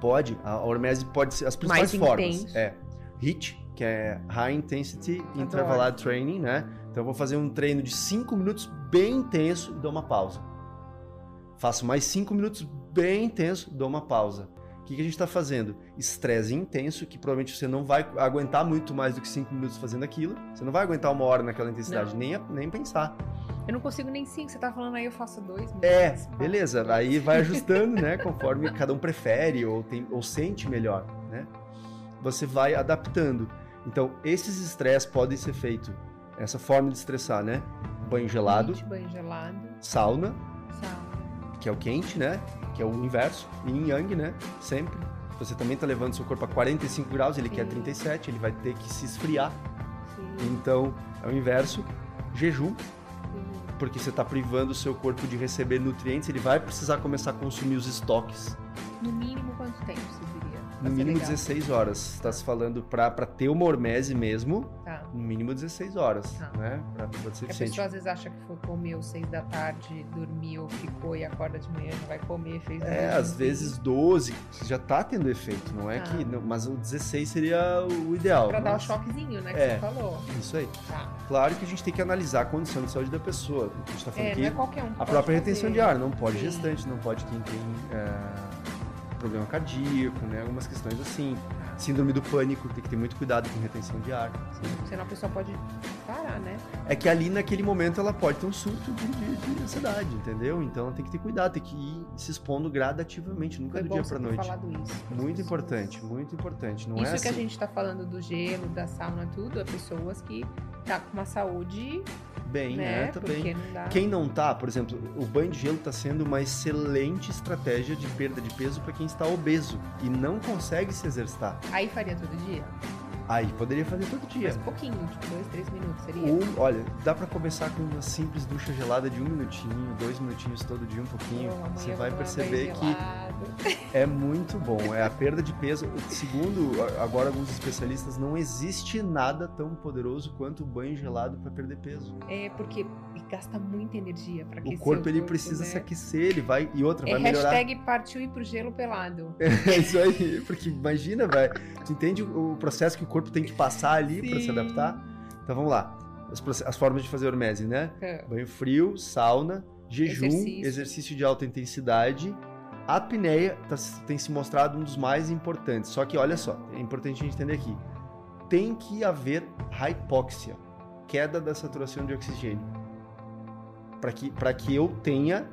S2: Pode. A hormese pode ser as principais
S1: Mais
S2: formas.
S1: Intenso.
S2: É HIIT, que é High Intensity Intervalado Training, né? Então eu vou fazer um treino de 5 minutos bem intenso e dou uma pausa. Faço mais 5 minutos bem intenso, dou uma pausa. O que, que a gente está fazendo? Estresse intenso, que provavelmente você não vai aguentar muito mais do que 5 minutos fazendo aquilo. Você não vai aguentar uma hora naquela intensidade, nem, nem pensar.
S1: Eu não consigo nem 5, você tá falando aí, eu faço 2.
S2: É, beleza. Aí vai ajustando, né? Conforme cada um prefere ou, tem, ou sente melhor, né? Você vai adaptando. Então, esses estresses podem ser feitos essa forma de estressar, né? Banho gelado.
S1: Quente, banho gelado.
S2: Sauna.
S1: Sauna.
S2: Que é o quente, né? Que é o inverso. Yin yang, né? Sempre. Você também está levando seu corpo a 45 graus, ele Sim. quer 37, ele vai ter que se esfriar. Sim. Então, é o inverso. Jejum. Porque você está privando o seu corpo de receber nutrientes, ele vai precisar começar a consumir os estoques.
S1: No mínimo, quanto tempo?
S2: No mínimo legal. 16 horas. Está se falando para ter uma hormese mesmo,
S1: tá.
S2: no mínimo 16 horas, tá. né? Pra,
S1: pra ser a pessoa às vezes acha que foi comer às 6 da tarde, dormiu, ficou e acorda de manhã, não vai comer, fez...
S2: É, às vezes 12, já tá tendo efeito, não é tá. que... Não, mas o 16 seria o ideal.
S1: Pra
S2: mas...
S1: dar o choquezinho, né, que
S2: é,
S1: você falou.
S2: Isso aí.
S1: Tá.
S2: Claro que a gente tem que analisar a condição de saúde da pessoa. A gente tá falando
S1: é,
S2: que
S1: é um
S2: a própria
S1: fazer.
S2: retenção de ar, não pode
S1: Sim.
S2: gestante, não pode quem tem... É problema cardíaco, né? Algumas questões assim. Síndrome do pânico, tem que ter muito cuidado com retenção de ar.
S1: Sim, senão a pessoa pode parar, né?
S2: É que ali naquele momento ela pode ter um surto de, de, de ansiedade, entendeu? Então tem que ter cuidado, tem que ir se expondo gradativamente, nunca
S1: Foi
S2: do dia
S1: ter
S2: noite.
S1: falado isso.
S2: Muito importante, muito importante. Não
S1: Isso
S2: é
S1: que
S2: assim.
S1: a gente tá falando do gelo, da sauna, tudo, é pessoas que tá com uma saúde,
S2: Bem,
S1: né?
S2: né? Também.
S1: Porque não dá.
S2: Quem não tá, por exemplo, o banho de gelo está sendo uma excelente estratégia de perda de peso para quem está obeso e não consegue se exercitar.
S1: Aí faria todo dia?
S2: Aí poderia fazer todo dia.
S1: Mas pouquinho, tipo, dois, três minutos seria?
S2: Um, olha, dá para começar com uma simples ducha gelada de um minutinho, dois minutinhos todo dia, um pouquinho.
S1: Amanhã
S2: Você vai perceber que é muito bom. É a perda de peso. Segundo agora alguns especialistas, não existe nada tão poderoso quanto o banho gelado para perder peso.
S1: É porque gasta muita energia pra
S2: O
S1: aquecer
S2: corpo ele
S1: corpo,
S2: precisa
S1: né?
S2: se aquecer, ele vai e outra
S1: É
S2: vai melhorar.
S1: hashtag partiu ir pro gelo pelado. [LAUGHS]
S2: É isso aí, porque imagina, velho. Tu entende o processo que o corpo tem que passar ali para se adaptar? Então vamos lá. As, as formas de fazer hormese, né?
S1: É.
S2: Banho frio, sauna, jejum,
S1: Exercício.
S2: exercício, de alta intensidade. A apneia tá- tem se mostrado um dos mais importantes. Só que olha só, é importante a gente entender aqui. Tem que haver hypoxia, queda da saturação de oxigênio, para que, pra que eu tenha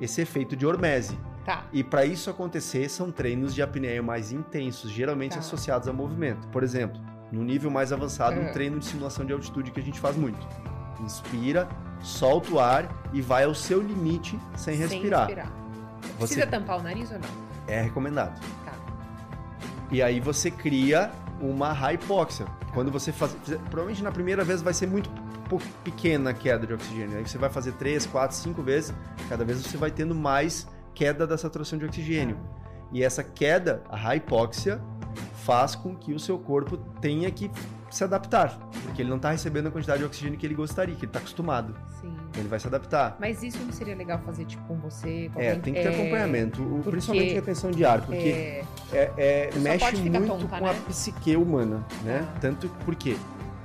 S2: esse efeito de hormese.
S1: Tá.
S2: E para isso acontecer, são treinos de apneia mais intensos, geralmente
S1: Tá.
S2: associados a movimento. Por exemplo, no nível mais avançado,
S1: É.
S2: um treino de simulação de altitude que a gente faz muito. Inspira, solta o ar e vai ao seu limite sem respirar.
S1: Sem respirar. Precisa tampar o nariz ou não?
S2: é recomendado.
S1: Tá.
S2: E aí você cria uma hypoxia. Quando você faz, provavelmente na primeira vez vai ser muito pequena a queda de oxigênio. Aí você vai fazer três, quatro, cinco vezes. Cada vez você vai tendo mais queda da saturação de oxigênio. E essa queda, a hipóxia, faz com que o seu corpo tenha que se adaptar, porque ele não está recebendo a quantidade de oxigênio que ele gostaria, que ele está acostumado.
S1: Sim.
S2: Ele vai se adaptar.
S1: Mas isso não seria legal fazer tipo com você? Com
S2: É,
S1: alguém-
S2: tem que ter
S1: é,
S2: acompanhamento,
S1: porque-
S2: principalmente retenção de ar, porque
S1: é,
S2: é, é, mexe muito
S1: tonta,
S2: com a
S1: né?
S2: psique humana, né?
S1: Ah.
S2: Tanto porque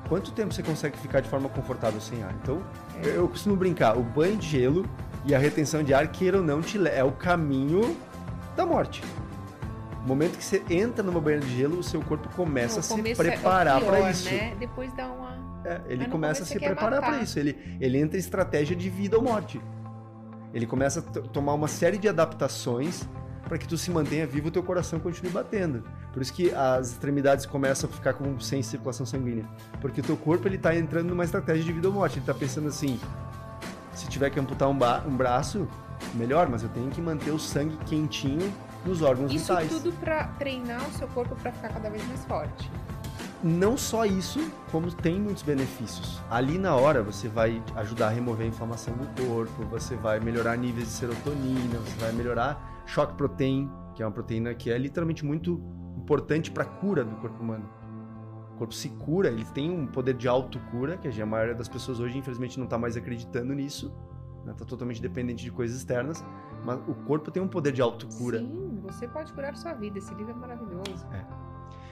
S2: quanto tempo você consegue ficar de forma confortável sem ar? Então,
S1: É.
S2: eu, costumo brincar, o banho de gelo e a retenção de ar, queira ou não, é o caminho da morte. No momento que você entra numa banheira de gelo, o seu corpo começa
S1: no
S2: a se
S1: é
S2: preparar
S1: pior,
S2: para isso.
S1: Né? Depois dá uma.
S2: É, ele começa a se preparar para isso. Ele, ele entra em estratégia de vida ou morte. Ele começa a tomar uma série de adaptações para que tu se mantenha vivo e o teu coração continue batendo. Por isso que as extremidades começam a ficar com, sem circulação sanguínea. Porque o teu corpo ele tá entrando numa estratégia de vida ou morte. Ele tá pensando assim, se tiver que amputar um, um braço, melhor, mas eu tenho que manter o sangue quentinho nos órgãos
S1: Isso
S2: vitais.
S1: tudo pra treinar o seu corpo pra ficar cada vez mais forte.
S2: não só isso, como tem muitos benefícios. Ali na hora você vai ajudar a remover a inflamação do corpo, você vai melhorar níveis de serotonina, você vai melhorar choque protein, que é uma proteína que é literalmente muito importante para a cura do corpo humano. O corpo se cura, ele tem um poder de autocura, que a maioria das pessoas hoje infelizmente não está mais acreditando nisso, está totalmente dependente de coisas externas, mas o corpo tem um poder de autocura.
S1: Sim, você pode curar sua vida. Esse livro é maravilhoso.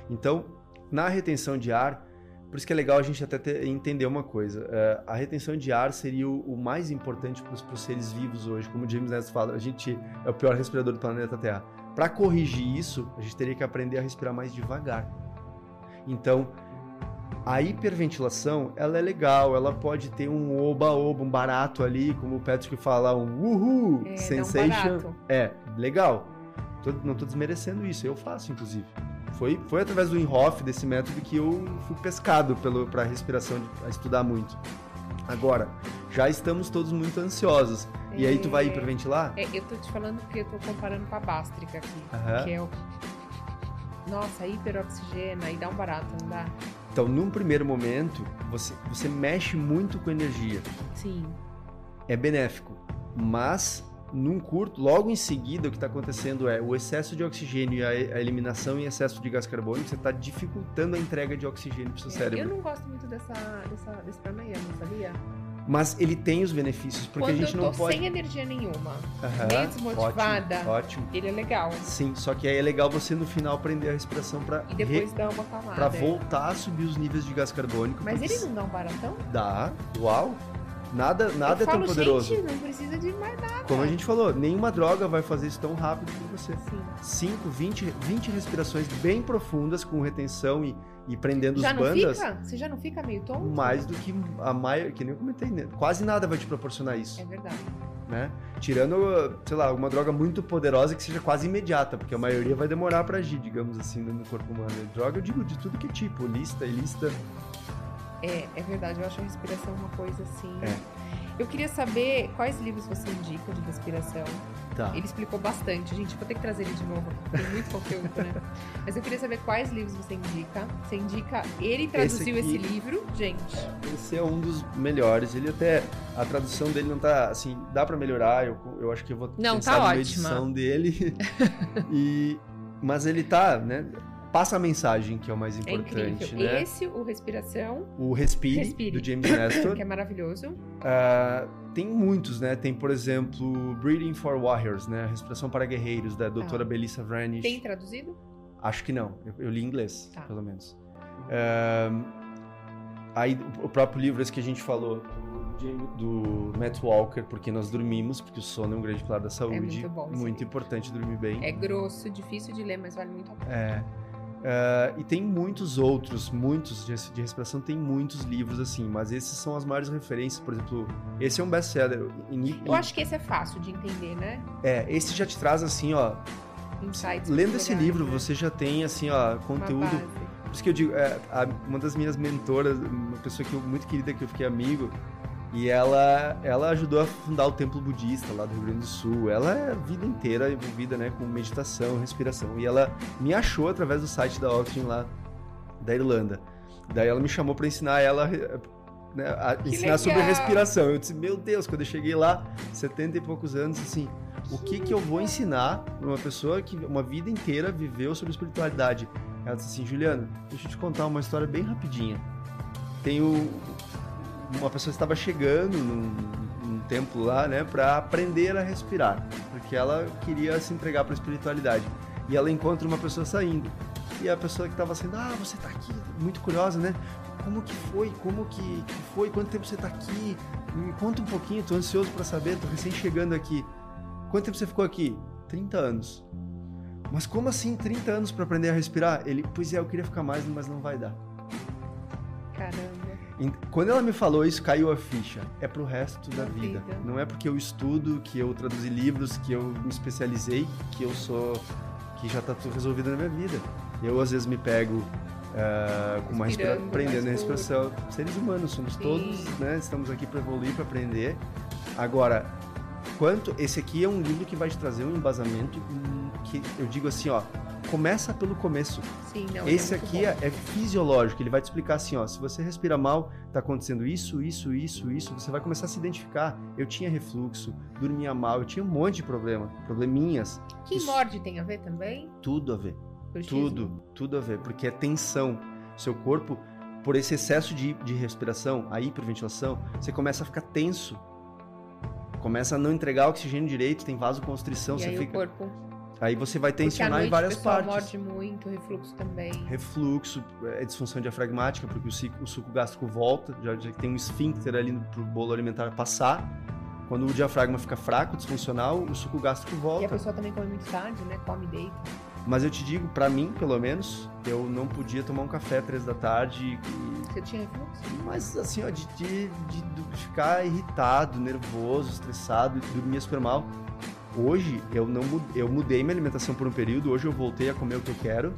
S2: Então, na retenção de ar, por isso que é legal a gente até ter- entender uma coisa. é, a retenção de ar seria o, o mais importante para os seres vivos hoje. Como o James Nestor fala, a gente é o pior respirador do planeta Terra. Para corrigir isso, a gente teria que aprender a respirar mais devagar. Então, a hiperventilação, ela é legal, ela pode ter um oba-oba, um barato ali, como o Patrick fala, um uhul,
S1: É, um
S2: sensation.
S1: barato.
S2: É, legal. Tô- não tô desmerecendo isso, eu faço, inclusive. Foi, foi através do Inhofe, desse método, que eu fui pescado pelo, pra respiração, de- a estudar muito. Agora, já estamos todos muito ansiosos. E aí tu vai
S1: É.
S2: hiperventilar?
S1: É, eu tô te falando porque eu tô comparando com a bástrica aqui.
S2: Aham.
S1: Que é o. Nossa, hiperoxigena e dá um barato, não dá?
S2: Então, num primeiro momento, você, você mexe muito com energia.
S1: Sim.
S2: É benéfico. Mas, num curto, logo em seguida, o que está acontecendo é o excesso de oxigênio e a, a eliminação em excesso de gás carbônico, você está dificultando a entrega de oxigênio para o seu
S1: É,
S2: cérebro.
S1: Eu não gosto muito dessa, dessa, desse pranayama, sabia?
S2: Mas ele tem os benefícios, porque
S1: Quando
S2: a gente
S1: eu tô
S2: não pode.
S1: sem energia nenhuma,
S2: Aham,
S1: meio desmotivada.
S2: Ótimo, ótimo.
S1: ele é legal.
S2: Sim, só que aí é legal você no final prender a respiração para
S1: E depois dá uma calmada.
S2: para
S1: é.
S2: voltar a subir os níveis de gás carbônico.
S1: Mas
S2: porque
S1: ele não dá um baratão?
S2: dá. Uau! Nada, nada
S1: eu
S2: é tão
S1: falo,
S2: poderoso.
S1: gente, não precisa de mais nada.
S2: Como a gente falou, nenhuma droga vai fazer isso tão rápido como você.
S1: Sim.
S2: 5, 20, 20 respirações bem profundas com retenção e, e prendendo
S1: Já
S2: os
S1: não
S2: bandas.
S1: fica? Você já não fica meio tonto?
S2: Mais do que a maioria, que nem eu comentei, né? quase nada vai te proporcionar isso.
S1: É verdade.
S2: né? Tirando, sei lá, uma droga muito poderosa que seja quase imediata, porque a maioria vai demorar pra agir, digamos assim, no corpo humano. Droga, eu digo de tudo que é tipo, lista, ilista.
S1: É, é verdade. Eu acho a respiração uma coisa assim.
S2: É.
S1: Eu queria saber quais livros você indica de respiração.
S2: Tá.
S1: Ele explicou bastante, gente. Vou ter que trazer ele de novo, porque tem muito conteúdo, né? [LAUGHS] Mas eu queria saber quais livros você indica. Você indica. Ele traduziu
S2: aqui-
S1: esse, livro, gente.
S2: Esse é um dos melhores. Ele até. A tradução dele não tá. Assim, dá pra melhorar. Eu, eu acho que eu vou
S1: Não,
S2: pensar
S1: tá ótima.
S2: edição dele. [LAUGHS] e, mas ele tá, né? Passa a mensagem, que é o mais
S1: É
S2: importante,
S1: incrível.
S2: né?
S1: Esse, o Respiração,
S2: O Respire,
S1: Respire.
S2: do James Nestor. [COUGHS]
S1: que é maravilhoso.
S2: Ah, tem muitos, né? Tem, por exemplo, Breathing for Warriors, né? Respiração para Guerreiros, da doutora
S1: Ah.
S2: Belissa Vranish.
S1: Tem traduzido?
S2: Acho que não. Eu, eu li em inglês,
S1: Tá.
S2: pelo menos. Ahn, aí, o próprio livro, esse que a gente falou, do, Matt Walker, Porque Nós Dormimos, porque o sono é um grande pilar da saúde.
S1: muito bom
S2: Muito importante dormir bem.
S1: É grosso, difícil de ler, mas vale muito a pena.
S2: É. Ah, e tem muitos outros, muitos de, de respiração, tem muitos livros assim, mas esses são as maiores referências. Por exemplo, esse é um best-seller.
S1: Eu acho que esse é fácil de entender, né?
S2: É, esse já te traz assim, ó.
S1: Insights.
S2: Lendo esse
S1: legais,
S2: livro,
S1: né?
S2: você já tem assim, ó, conteúdo. Por isso que eu digo, é, a- uma das minhas mentoras, uma pessoa que eu, muito querida que eu fiquei amigo, e ela, ela ajudou a fundar o templo budista lá do Rio Grande do Sul. Ela é a vida inteira envolvida, né, com meditação, respiração. E ela me achou através do site da Oxygen lá da Irlanda. Daí ela me chamou para ensinar ela né, a ensinar sobre
S1: legal!
S2: respiração. Eu disse, meu Deus, quando eu cheguei lá, 70 e poucos anos, assim, o que que eu vou ensinar para uma pessoa que uma vida inteira viveu sobre espiritualidade? Ela disse assim, Juliana, deixa eu te contar uma história bem rapidinha. Tem o, uma pessoa estava chegando num, num templo lá, né, para aprender a respirar, porque ela queria se entregar para a espiritualidade. E ela encontra uma pessoa saindo. E a pessoa que estava saindo, ah, você está aqui, muito curiosa, né? Como que foi? Como que, que foi? Quanto tempo você está aqui? Me conta um pouquinho, tô ansioso para saber, tô recém chegando aqui. Quanto tempo você ficou aqui? 30 anos. Mas como assim 30 anos para aprender a respirar? Ele, pois é, eu queria ficar mais, mas não vai dar.
S1: Caramba.
S2: Quando ela me falou isso, caiu a ficha. É pro resto da,
S1: Da
S2: vida.
S1: vida.
S2: Não é porque eu estudo, que eu traduzi livros, que eu me especializei, que eu sou. que já tá tudo resolvido na minha vida. Eu, às vezes, me pego. ah, com uma respira... Aprendendo a respiração. Seres humanos, somos
S1: Sim.
S2: todos, né? Estamos aqui para evoluir, para aprender. Agora, quanto. Esse aqui é um livro que vai te trazer um embasamento hum, que eu digo assim, ó. Começa pelo começo.
S1: Sim, não. ele
S2: Esse
S1: é
S2: aqui é, é fisiológico, ele vai te explicar assim, ó, se você respira mal, tá acontecendo isso, isso, isso, isso, você vai começar a se identificar. Eu tinha refluxo, dormia mal, eu tinha um monte de problema, probleminhas,
S1: Quem
S2: isso-
S1: morde tem a ver também?
S2: tudo a ver,
S1: Bruxismo?
S2: tudo, tudo a ver, porque é tensão. Seu corpo, por esse excesso de, de respiração, a hiperventilação, você começa a ficar tenso. Começa a não entregar oxigênio direito, tem vasoconstrição,
S1: E
S2: você
S1: aí
S2: fica.
S1: o corpo.
S2: Aí você vai tensionar
S1: noite
S2: em várias partes.
S1: morde muito, refluxo também.
S2: refluxo, é disfunção diafragmática, porque o, cico- o suco gástrico volta, já, já tem um esfíncter ali para o bolo alimentar passar. Quando o diafragma fica fraco, disfuncional, o suco gástrico
S1: E a
S2: volta.
S1: pessoa também come muito tarde, né? Come e deita.
S2: Mas eu te digo, para mim, pelo menos, eu não podia tomar um café três da tarde. e-
S1: Você tinha refluxo?
S2: Mas assim, ó, de, de, de- de ficar irritado, nervoso, estressado, dormia super mal. Hoje eu não eu mudei minha alimentação por um período, hoje eu voltei a comer o que eu quero.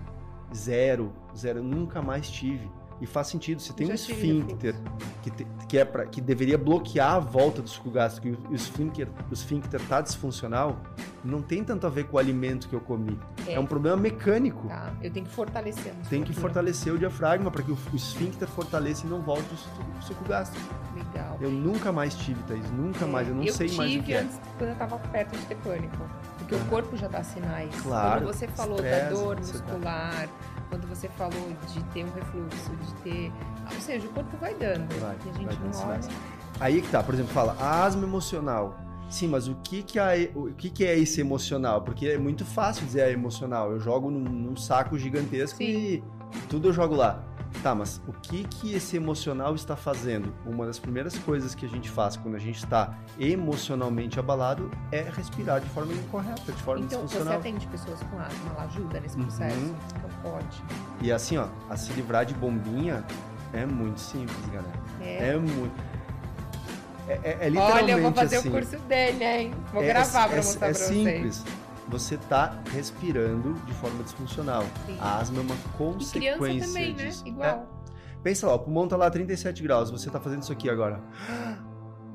S2: Zero, zero, eu nunca mais tive. E faz sentido, você tem
S1: Já
S2: um esfíncter que, te- que, é pra, que deveria bloquear a volta do suco gástrico e o, esfíncter, o esfíncter tá disfuncional, não tem tanto a ver com o alimento que eu comi. É, um problema mecânico.
S1: Tá. Eu tenho que fortalecer
S2: Tem que fortalecer o diafragma para que o, o esfíncter fortaleça e não volte o suco, o suco gástrico.
S1: Legal.
S2: Eu nunca mais tive, Thaís. Nunca
S1: É,
S2: mais. Eu não sei mais o
S1: tive
S2: que é.
S1: antes, quando eu tava perto de ter pânico. Porque
S2: Ah.
S1: o corpo já dá sinais.
S2: Claro,
S1: Quando você falou
S2: estresse,
S1: da dor muscular, quando você falou de ter um refluxo, de ter. Ou seja, o corpo vai dando.
S2: Vai,
S1: e a gente
S2: vai
S1: não
S2: dando sinais. Aí que tá, por exemplo, fala asma emocional. Sim, mas o que que, é, o que que é esse emocional? Porque é muito fácil dizer é emocional. Eu jogo num, num saco gigantesco
S1: Sim.
S2: e tudo eu jogo lá. Tá, mas o que que esse emocional está fazendo? Uma das primeiras coisas que a gente faz quando a gente está emocionalmente abalado é respirar de forma incorreta, de forma
S1: Então, você
S2: disfuncional.
S1: atende pessoas com asma, ela ajuda nesse
S2: Uhum.
S1: processo? Então pode.
S2: E assim, ó, a se livrar de bombinha é muito simples, galera.
S1: É.
S2: É muito. É, é- é literalmente
S1: Olha, eu vou fazer
S2: assim.
S1: o curso dele, hein? Vou
S2: é-
S1: gravar pra
S2: é,
S1: mostrar
S2: é
S1: pra vocês.
S2: simples. Você tá respirando de forma disfuncional.
S1: Sim.
S2: A asma é uma
S1: E
S2: consequência
S1: criança também, né?
S2: disso.
S1: Igual.
S2: É. Pensa lá, o pulmão tá lá a 37 graus, você tá fazendo isso aqui agora.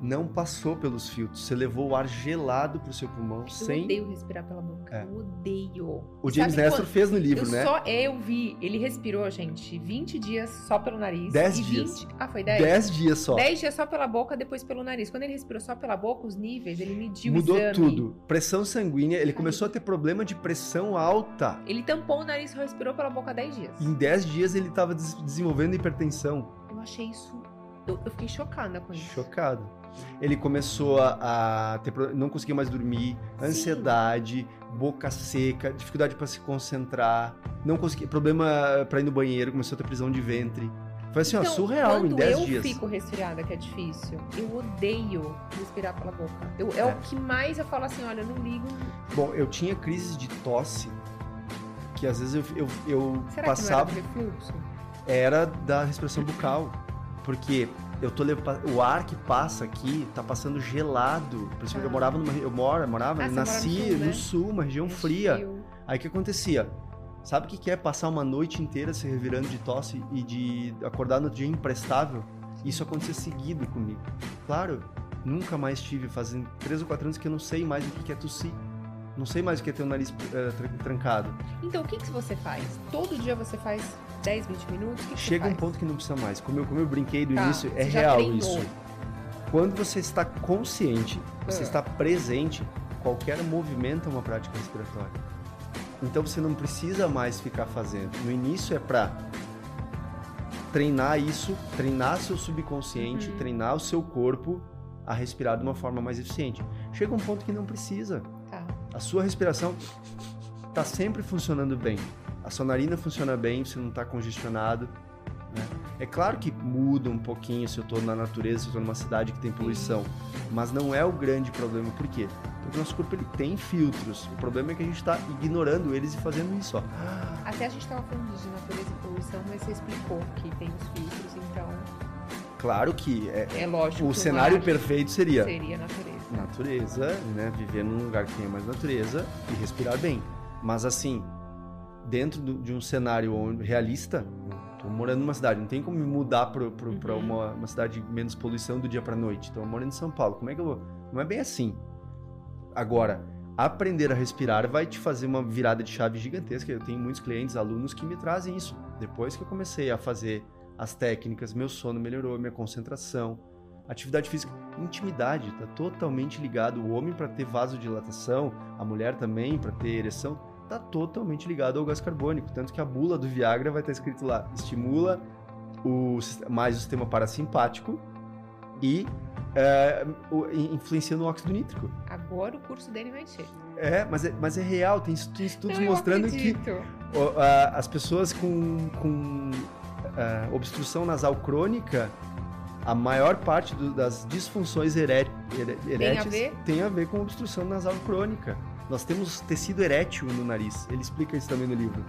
S2: Não passou pelos filtros, você levou o ar gelado pro seu pulmão
S1: Eu
S2: sem.
S1: odeio respirar pela boca.
S2: É.
S1: Eu odeio.
S2: O James
S1: sabe
S2: Nestor
S1: quando-
S2: fez no livro,
S1: eu
S2: né?
S1: Só eu vi. Ele respirou, gente, 20 dias só pelo nariz.
S2: 10
S1: e
S2: dias.
S1: 20 Ah, foi 10?
S2: 10 dias só.
S1: 10 dias só pela boca, depois pelo nariz. Quando ele respirou só pela boca, os níveis, ele mediu
S2: Mudou
S1: o exame.
S2: tudo. Pressão sanguínea, ele começou a ter problema de pressão alta.
S1: Ele tampou o nariz e respirou pela boca 10 dias.
S2: Em 10 dias ele estava desenvolvendo hipertensão.
S1: Eu achei isso. Eu, eu fiquei chocada com isso.
S2: Chocado. Ele começou a, ter não conseguia mais dormir,
S1: Sim.
S2: ansiedade, boca seca, dificuldade para se concentrar, não conseguia, problema para ir no banheiro, começou a ter prisão de ventre. Foi assim, ó,
S1: Então,
S2: surreal em
S1: quando
S2: 10
S1: eu
S2: dias.
S1: fico resfriada, que é difícil, eu odeio respirar pela boca. Eu, é,
S2: É.
S1: o que mais eu falo assim, olha, eu não ligo.
S2: Bom, eu tinha crises de tosse que às vezes eu, eu, eu
S1: Será
S2: passava
S1: que não era refluxo?
S2: era da respiração bucal, porque eu tô leva- o ar que passa aqui tá passando gelado. Por isso que eu
S1: Ah.
S2: morava numa eu moro, morava,
S1: Ah,
S2: nasci
S1: no sul, né?
S2: no sul, uma região
S1: É
S2: fria.
S1: frio.
S2: Aí o que acontecia? Sabe o que é passar uma noite inteira se revirando de tosse e de acordar no dia imprestável? Isso acontecia seguido comigo. Claro, nunca mais tive, fazem três ou quatro anos que eu não sei mais o que é tossir. Não sei mais o que é ter o nariz tra- trancado.
S1: Então, o que, que você faz? Todo dia você faz 10, 20 minutos? Que que
S2: Chega
S1: você
S2: um ponto que não precisa mais. Como eu, como eu brinquei do
S1: Tá,
S2: início, é real
S1: treinou.
S2: isso. Quando você está consciente, você
S1: Ah.
S2: está presente, qualquer movimento é uma prática respiratória. Então você não precisa mais ficar fazendo. No início é para treinar isso, treinar seu subconsciente,
S1: Uhum.
S2: treinar o seu corpo a respirar de uma forma mais eficiente. Chega um ponto que não precisa.
S1: Tá.
S2: A sua respiração está sempre funcionando bem. A sua narina funciona bem, você não está congestionado. né? É claro que muda um pouquinho se eu estou na natureza, se eu estou numa cidade que tem poluição, mas não é o grande problema. Por quê? Porque o nosso corpo ele tem filtros. O problema é que a gente está ignorando eles e fazendo isso. Ó.
S1: Até a gente estava falando de natureza e poluição, mas você explicou que tem os filtros, então
S2: Claro que é-
S1: é lógico.
S2: o cenário perfeito seria
S1: seria natureza.
S2: natureza, né? Viver num lugar que tenha mais natureza e respirar bem. Mas assim, dentro do- de um cenário onde- realista, tô morando numa cidade, não tem como me mudar para
S1: Uhum.
S2: uma, uma cidade menos poluição do dia para noite. Então eu moro em São Paulo. Como é que eu vou? Não é bem assim. Agora, aprender a respirar vai te fazer uma virada de chave gigantesca. Eu tenho muitos clientes, alunos que me trazem isso. Depois que eu comecei a fazer as técnicas, meu sono melhorou, minha concentração, atividade física, intimidade, está totalmente ligado. O homem para ter vasodilatação, a mulher também para ter ereção, está totalmente ligado ao gás carbônico. Tanto que a bula do Viagra vai estar escrito lá: estimula o, mais o sistema parasimpático e é, o- in- influencia no óxido nítrico.
S1: Agora o curso dele vai encher.
S2: É, mas é, mas é real, tem estu- tem estudos
S1: Não,
S2: mostrando que o- a- as pessoas com, com ah, obstrução nasal crônica, a maior parte do- das disfunções eré, eré- eréteis
S1: ver?
S2: tem a ver com obstrução nasal crônica. Nós temos tecido erétil no nariz. Ele explica isso também no livro.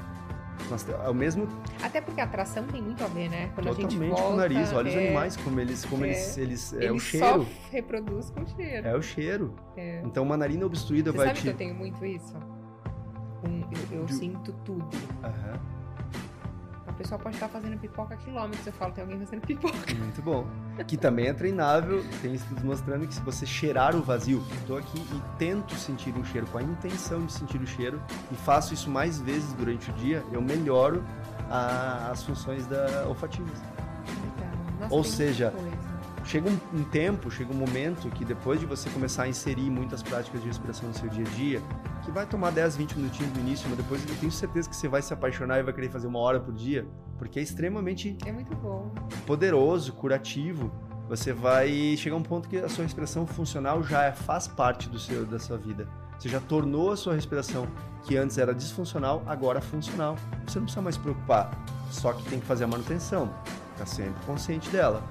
S2: Nós é o mesmo
S1: Até porque a atração tem muito a ver, né? Quando a gente
S2: totalmente
S1: volta,
S2: com o nariz. Olha os
S1: é,
S2: animais, como eles. Como
S1: é,
S2: eles, eles é o cheiro.
S1: só reproduz com cheiro.
S2: É o cheiro.
S1: É.
S2: Então uma narina obstruída
S1: Você
S2: vai
S1: sabe
S2: te.
S1: que eu tenho muito isso? Um- eu eu
S2: Do-
S1: sinto tudo.
S2: Aham.
S1: A pessoa pode estar fazendo pipoca a quilômetros. Eu falo, tem alguém fazendo pipoca.
S2: Muito bom. Que também é treinável. Tem estudos mostrando que se você cheirar o vazio, estou aqui e tento sentir um cheiro com a intenção de sentir o cheiro e faço isso mais vezes durante o dia, eu melhoro a- as funções da olfativas.
S1: Legal. Nossa,
S2: Ou seja. Chega um, um tempo, chega um momento que depois de você começar a inserir muitas práticas de respiração no seu dia a dia, que vai tomar 10, 20 minutinhos no início, mas depois eu tenho certeza que você vai se apaixonar e vai querer fazer uma hora por dia, porque é extremamente
S1: É muito bom.
S2: poderoso, curativo, você vai chegar a um ponto que a sua respiração funcional já é- faz parte do seu, da sua vida. Você já tornou a sua respiração, que antes era disfuncional, agora funcional. Você não precisa mais se preocupar, só que tem que fazer a manutenção. Ficar sempre consciente dela.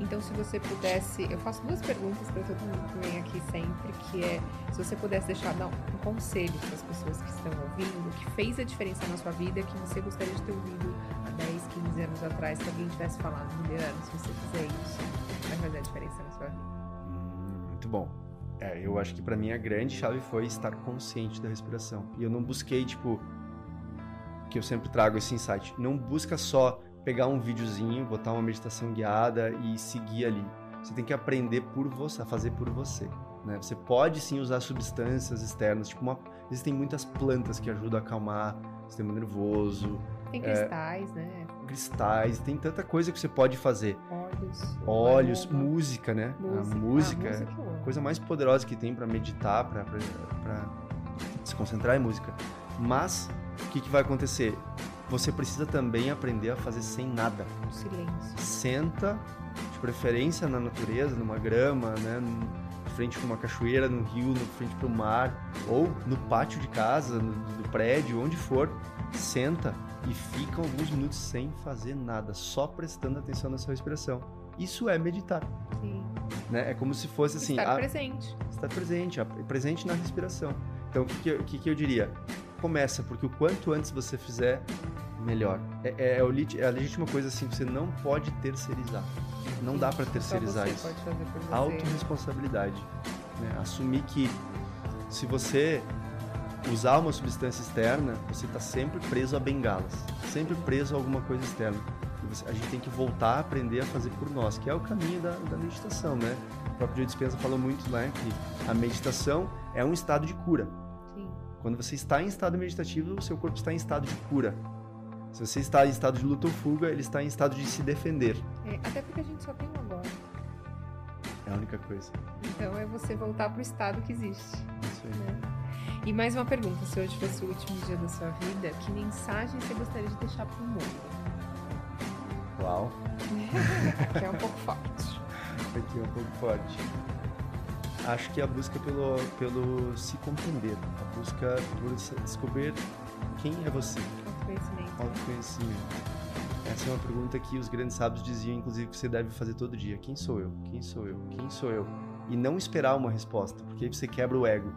S1: Então, se você pudesse, eu faço duas perguntas para todo mundo que vem aqui sempre, que é se você pudesse deixar não, um conselho para as pessoas que estão ouvindo, que fez a diferença na sua vida, que você gostaria de ter ouvido há 10, 15 anos atrás, que alguém tivesse falado, Juliano, se você fizer isso, vai fazer a diferença na sua vida.
S2: Hum, muito bom. É, eu acho que pra mim a grande chave foi estar consciente da respiração. E eu não busquei, tipo, que eu sempre trago esse insight. Não busca só pegar um videozinho, botar uma meditação guiada e seguir ali. Você tem que aprender por você, a fazer por você. Né? Você pode sim usar substâncias externas, tipo uma, existem muitas plantas que ajudam a acalmar o sistema nervoso,
S1: Tem
S2: É.
S1: cristais, né?
S2: cristais, tem tanta coisa que você pode fazer. Olhos,
S1: aroma,
S2: música, né?
S1: música.
S2: A música,
S1: Ah, música eu amo.
S2: a coisa mais poderosa que tem pra meditar, pra se concentrar é música. Mas o que, que vai acontecer? Você precisa também aprender a fazer sem nada.
S1: O silêncio.
S2: Senta, de preferência na natureza, numa grama, né? frente para uma cachoeira, no rio, de frente para o mar, ou no pátio de casa, no, no prédio, onde for. Senta e fica alguns minutos sem fazer nada, só prestando atenção na sua respiração. Isso é meditar,
S1: Sim.
S2: né? É como se fosse assim,
S1: Estar
S2: a-
S1: presente.
S2: estar presente, a- presente na respiração. Então, o que, que que eu diria? Começa, porque o quanto antes você fizer, melhor. É, é, é é a legítima coisa assim, você não pode terceirizar. Não dá para
S1: Só
S2: terceirizar
S1: você
S2: isso.
S1: pode fazer por você.
S2: Autoresponsabilidade. Né? Assumir que se você usar uma substância externa, você está sempre preso a bengalas, sempre preso a alguma coisa externa. E você- a gente tem que voltar a aprender a fazer por nós, que é o caminho da, da meditação, né? O próprio Joe Dispenza falou muito lá que a meditação é um estado de cura. Quando você está em estado meditativo, o seu corpo está em estado de cura. Se você está em estado de luta ou fuga, ele está em estado de se defender.
S1: É, até porque a gente só tem um agora.
S2: É a única coisa.
S1: Então é você voltar pro estado que existe.
S2: Isso aí.
S1: Né? E mais uma pergunta: se hoje fosse o último dia da sua vida, que mensagem você gostaria de deixar pro mundo?
S2: Uau. [LAUGHS]
S1: que é um pouco forte.
S2: Aqui é um pouco forte. Acho que a busca pelo, pelo se compreender, busca por descobrir quem é você.
S1: Autoconhecimento.
S2: Autoconhecimento. Essa é uma pergunta que os grandes sábios diziam, inclusive, que você deve fazer todo dia. Quem sou eu? Quem sou eu? Quem sou eu? E não esperar uma resposta, porque aí você quebra o ego.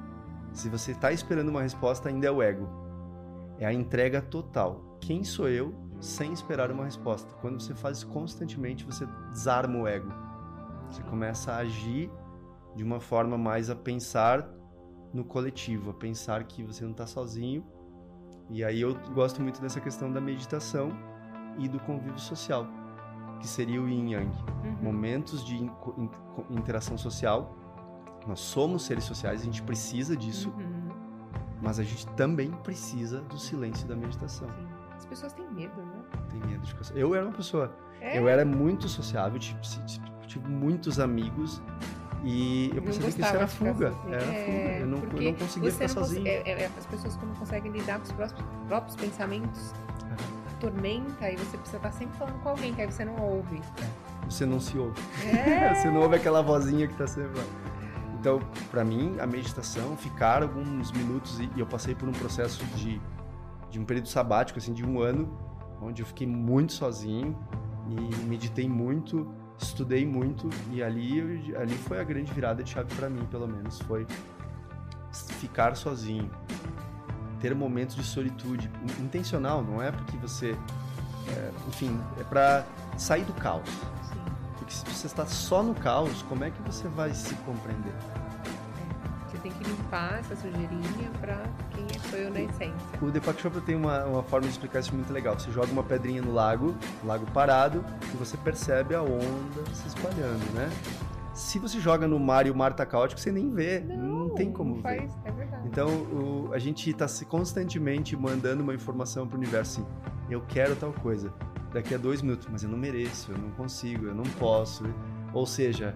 S2: Se você está esperando uma resposta, ainda é o ego. É a entrega total. Quem sou eu sem esperar uma resposta? Quando você faz isso constantemente, você desarma o ego. Você começa a agir de uma forma mais a pensar no coletivo, a pensar que você não está sozinho. E aí eu gosto muito dessa questão da meditação, e do convívio social, que seria o yin yang. Uhum. Momentos de interação social. Nós somos seres sociais, a gente precisa disso, uhum. mas a gente também precisa do silêncio e da meditação. Sim.
S1: As pessoas têm medo, né?
S2: Tem medo de coisa. Eu era uma pessoa. É? Eu era muito sociável, tive, tive muitos amigos e eu pensei que isso era fuga. Era é, fuga. Eu não, eu não conseguia ficar não sozinho.
S1: É, é, as pessoas quando conseguem lidar com os próprios, próprios pensamentos, tormenta e você precisa estar sempre falando com alguém, que aí você não ouve.
S2: Você não se ouve. É. [LAUGHS] você não ouve aquela vozinha que está sempre lá. Então, para mim, a meditação, ficar alguns minutos, e eu passei por um processo de, de um período sabático, assim, de um ano, onde eu fiquei muito sozinho e meditei muito, estudei muito, e ali, ali foi a grande virada de chave para mim, pelo menos, foi ficar sozinho, ter momentos de solitude intencional, não é porque você, é, enfim, é para sair do caos. Sim. Porque se você está só no caos, como é que você vai se compreender?
S1: Você tem que limpar essa sujeirinha para quem foi na essência.
S2: O Deepak Chopra tem uma, uma forma de explicar isso muito legal. Você joga uma pedrinha no lago, lago parado, e você percebe a onda se espalhando, né? Se você joga no mar e o mar tá caótico, você nem vê. Não, não tem como
S1: faz,
S2: ver.
S1: É verdade.
S2: Então, o, a gente está constantemente mandando uma informação para o universo assim: eu quero tal coisa. Daqui a dois minutos, mas eu não mereço, eu não consigo, eu não posso. Ou seja,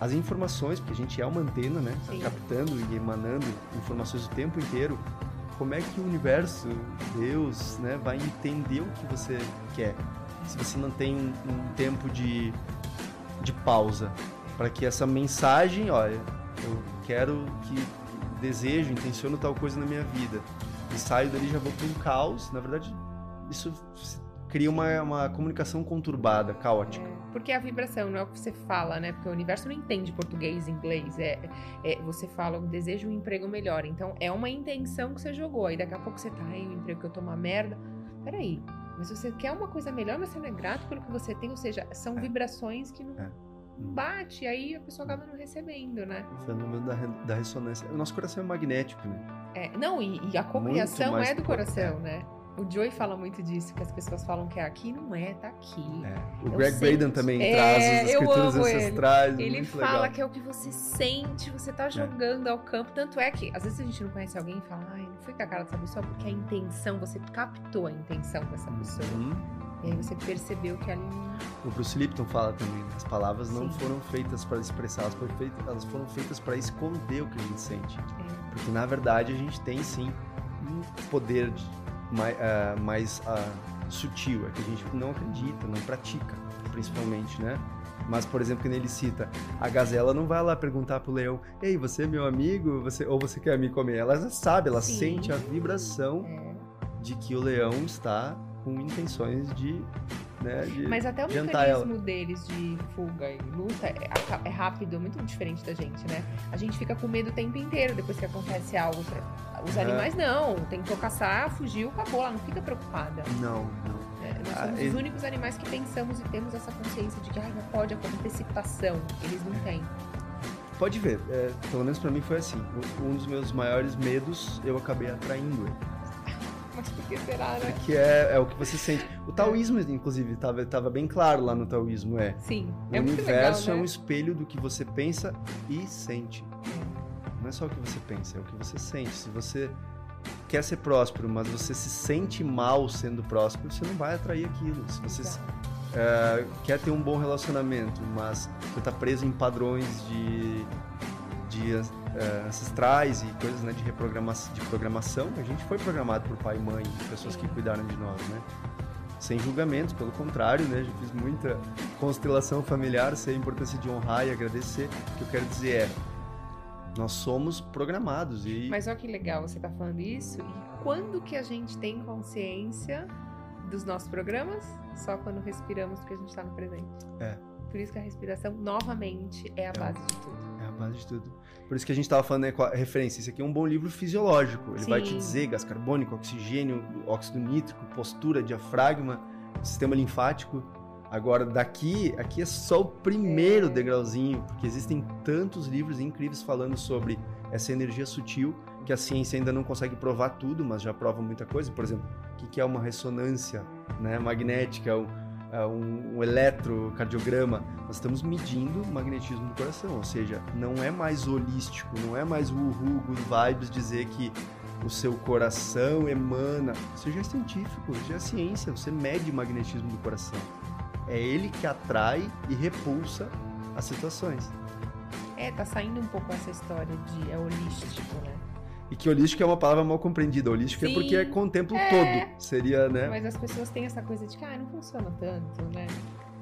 S2: as informações, porque a gente é uma antena, né? Tá captando e emanando informações o tempo inteiro. Como é que o universo, Deus, né, vai entender o que você quer? Se você não tem um, tempo de, de pausa, para que essa mensagem, olha, eu quero que desejo, intenciono tal coisa na minha vida e saio dali já vou para um caos. Na verdade, isso cria uma, uma comunicação conturbada, caótica. É,
S1: porque a vibração não é o que você fala, né? Porque o universo não entende português, inglês. É, é você fala, eu desejo um emprego melhor. Então é uma intenção que você jogou. Aí daqui a pouco você tá, aí o emprego que eu tô uma merda. Peraí, mas você quer uma coisa melhor, mas você não é grato pelo que você tem. Ou seja, são é. vibrações que não. É bate, aí a pessoa acaba não recebendo, né?
S2: O fenômeno da, da ressonância. O nosso coração é magnético, né?
S1: É, não, e, e a cocriação é do coração, é. né? O Joey fala muito disso, que as pessoas falam que é aqui, não é, tá aqui.
S2: É. O eu Greg Braden também é, traz as escrituras ancestrais.
S1: Ele, ele fala legal. que é o que você sente, você tá é. jogando ao campo. Tanto é que, às vezes, a gente não conhece alguém e fala, ai, não foi com a cara dessa pessoa, porque a intenção, você captou a intenção dessa pessoa. Uhum. E aí você percebeu que ali.
S2: O Bruce Lipton fala também, as palavras Sim. não foram feitas para expressar, elas foram feitas, elas foram feitas para esconder o que a gente sente. É. Porque na verdade a gente tem sim um poder de, mais, uh, mais uh, sutil, é que a gente não acredita, não pratica, principalmente, né? Mas, por exemplo, quando ele cita, a gazela não vai lá perguntar pro leão, ei, você é meu amigo, você ou você quer me comer? Ela já sabe, ela Sim. sente a vibração é. de que o leão está com intenções de. Né, de
S1: Mas até o mecanismo ela. deles de fuga e luta é, é, rápido, muito diferente da gente, né? A gente fica com medo o tempo inteiro depois que acontece algo. Os é. animais não, tentou caçar, fugiu, acabou, ela não fica preocupada.
S2: Não, não.
S1: É, nós somos ah, os únicos animais que pensamos e temos essa consciência de que ah, não pode acontecer antecipação. Eles não têm.
S2: Pode ver, é, pelo menos para mim foi assim. Um dos meus maiores medos eu acabei atraindo ele.
S1: Mas por que será, né?
S2: Que é, é o que você sente. O taoísmo, inclusive, estava tava bem claro lá no taoísmo, é.
S1: Sim.
S2: O é universo legal, né? é um espelho do que você pensa e sente. Não é só o que você pensa, é o que você sente. Se você quer ser próspero, mas você se sente mal sendo próspero, você não vai atrair aquilo. Se você é, quer ter um bom relacionamento, mas você tá preso em padrões de, de é, ancestrais e coisas né, de reprogramação, de programação. A gente foi programado por pai e mãe, pessoas que cuidaram de nós, né? Sem julgamentos, pelo contrário, né? Já fiz muita constelação familiar, sei a importância de honrar e agradecer. O que eu quero dizer é, nós somos programados e...
S1: Mas olha que legal você tá falando isso. E quando que a gente tem consciência dos nossos programas? Só quando respiramos, porque a gente está no presente.
S2: É.
S1: Por isso que a respiração, novamente, é a base de tudo.
S2: É a base de tudo. Por isso que a gente estava falando, né, com a referência. Isso aqui é um bom livro fisiológico. Ele Sim. vai te dizer gás carbônico, oxigênio, óxido nítrico, postura, diafragma, sistema linfático. Agora, daqui, aqui é só o primeiro é. degrauzinho, porque existem tantos livros incríveis falando sobre essa energia sutil que a ciência ainda não consegue provar tudo, mas já prova muita coisa. Por exemplo, o que é uma ressonância né, magnética, um, é um, um eletrocardiograma? Nós estamos medindo o magnetismo do coração, ou seja, não é mais holístico, não é mais o uhul, good vibes dizer que o seu coração emana. Isso já é científico, já é ciência, você mede o magnetismo do coração. É ele que atrai e repulsa as situações.
S1: É, tá saindo um pouco essa história de é holístico, né?
S2: E que holístico é uma palavra mal compreendida. Holístico Sim, é porque contempla o é, todo. Seria, né?
S1: Mas as pessoas têm essa coisa de que ah, não funciona tanto, né?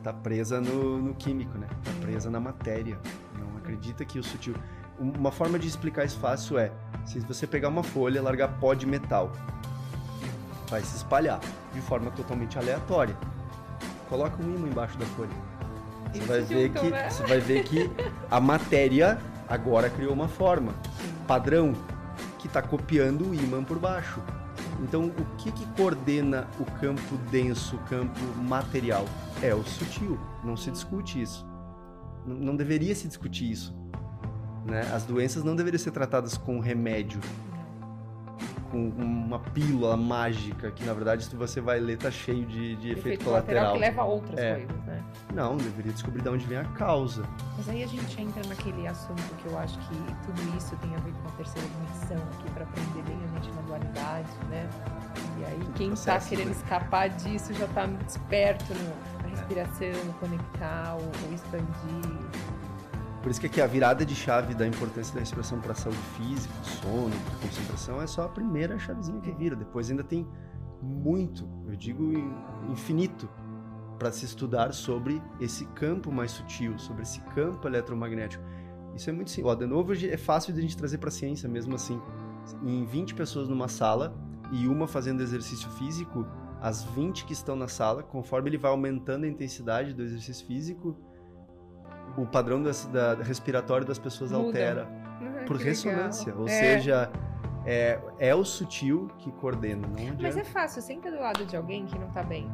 S2: Tá presa no, no químico, né? Tá presa na matéria. Não acredita que o sutil. Uma forma de explicar isso fácil é: se você pegar uma folha, largar pó de metal, vai se espalhar de forma totalmente aleatória. Coloca um imã embaixo da folha. Você vai, ver que, né? você vai ver que a matéria agora criou uma forma. Padrão, que está copiando o ímã por baixo. Então, o que, que coordena o campo denso, o campo material? É o sutil. Não se discute isso. Não deveria se discutir isso. Né? As doenças não deveriam ser tratadas com remédio, com uma pílula mágica, que na verdade, se você vai ler, tá cheio de, de efeito, efeito colateral.
S1: que leva a outras é. coisas, né?
S2: Não, deveria descobrir de onde vem a causa.
S1: Mas aí a gente entra naquele assunto que eu acho que tudo isso tem a ver com a terceira dimensão aqui, para aprender bem a gente na dualidade, né? E aí tudo quem está querendo né? escapar disso já está esperto no, na respiração, no conectar, o expandir.
S2: Por isso que aqui a virada de chave da importância da respiração para a saúde física, sono, concentração, é só a primeira chavezinha que vira. Depois ainda tem muito, eu digo infinito, para se estudar sobre esse campo mais sutil, sobre esse campo eletromagnético. Isso é muito simples. De novo, é fácil de a gente trazer para a ciência mesmo assim. Em 20 pessoas numa sala e uma fazendo exercício físico, as 20 que estão na sala, conforme ele vai aumentando a intensidade do exercício físico, o padrão das, da, respiratório das pessoas Muda. altera uhum, por ressonância. Legal. Ou é. seja, é, é o sutil que coordena. Não
S1: Mas é fácil, senta do lado de alguém que não tá bem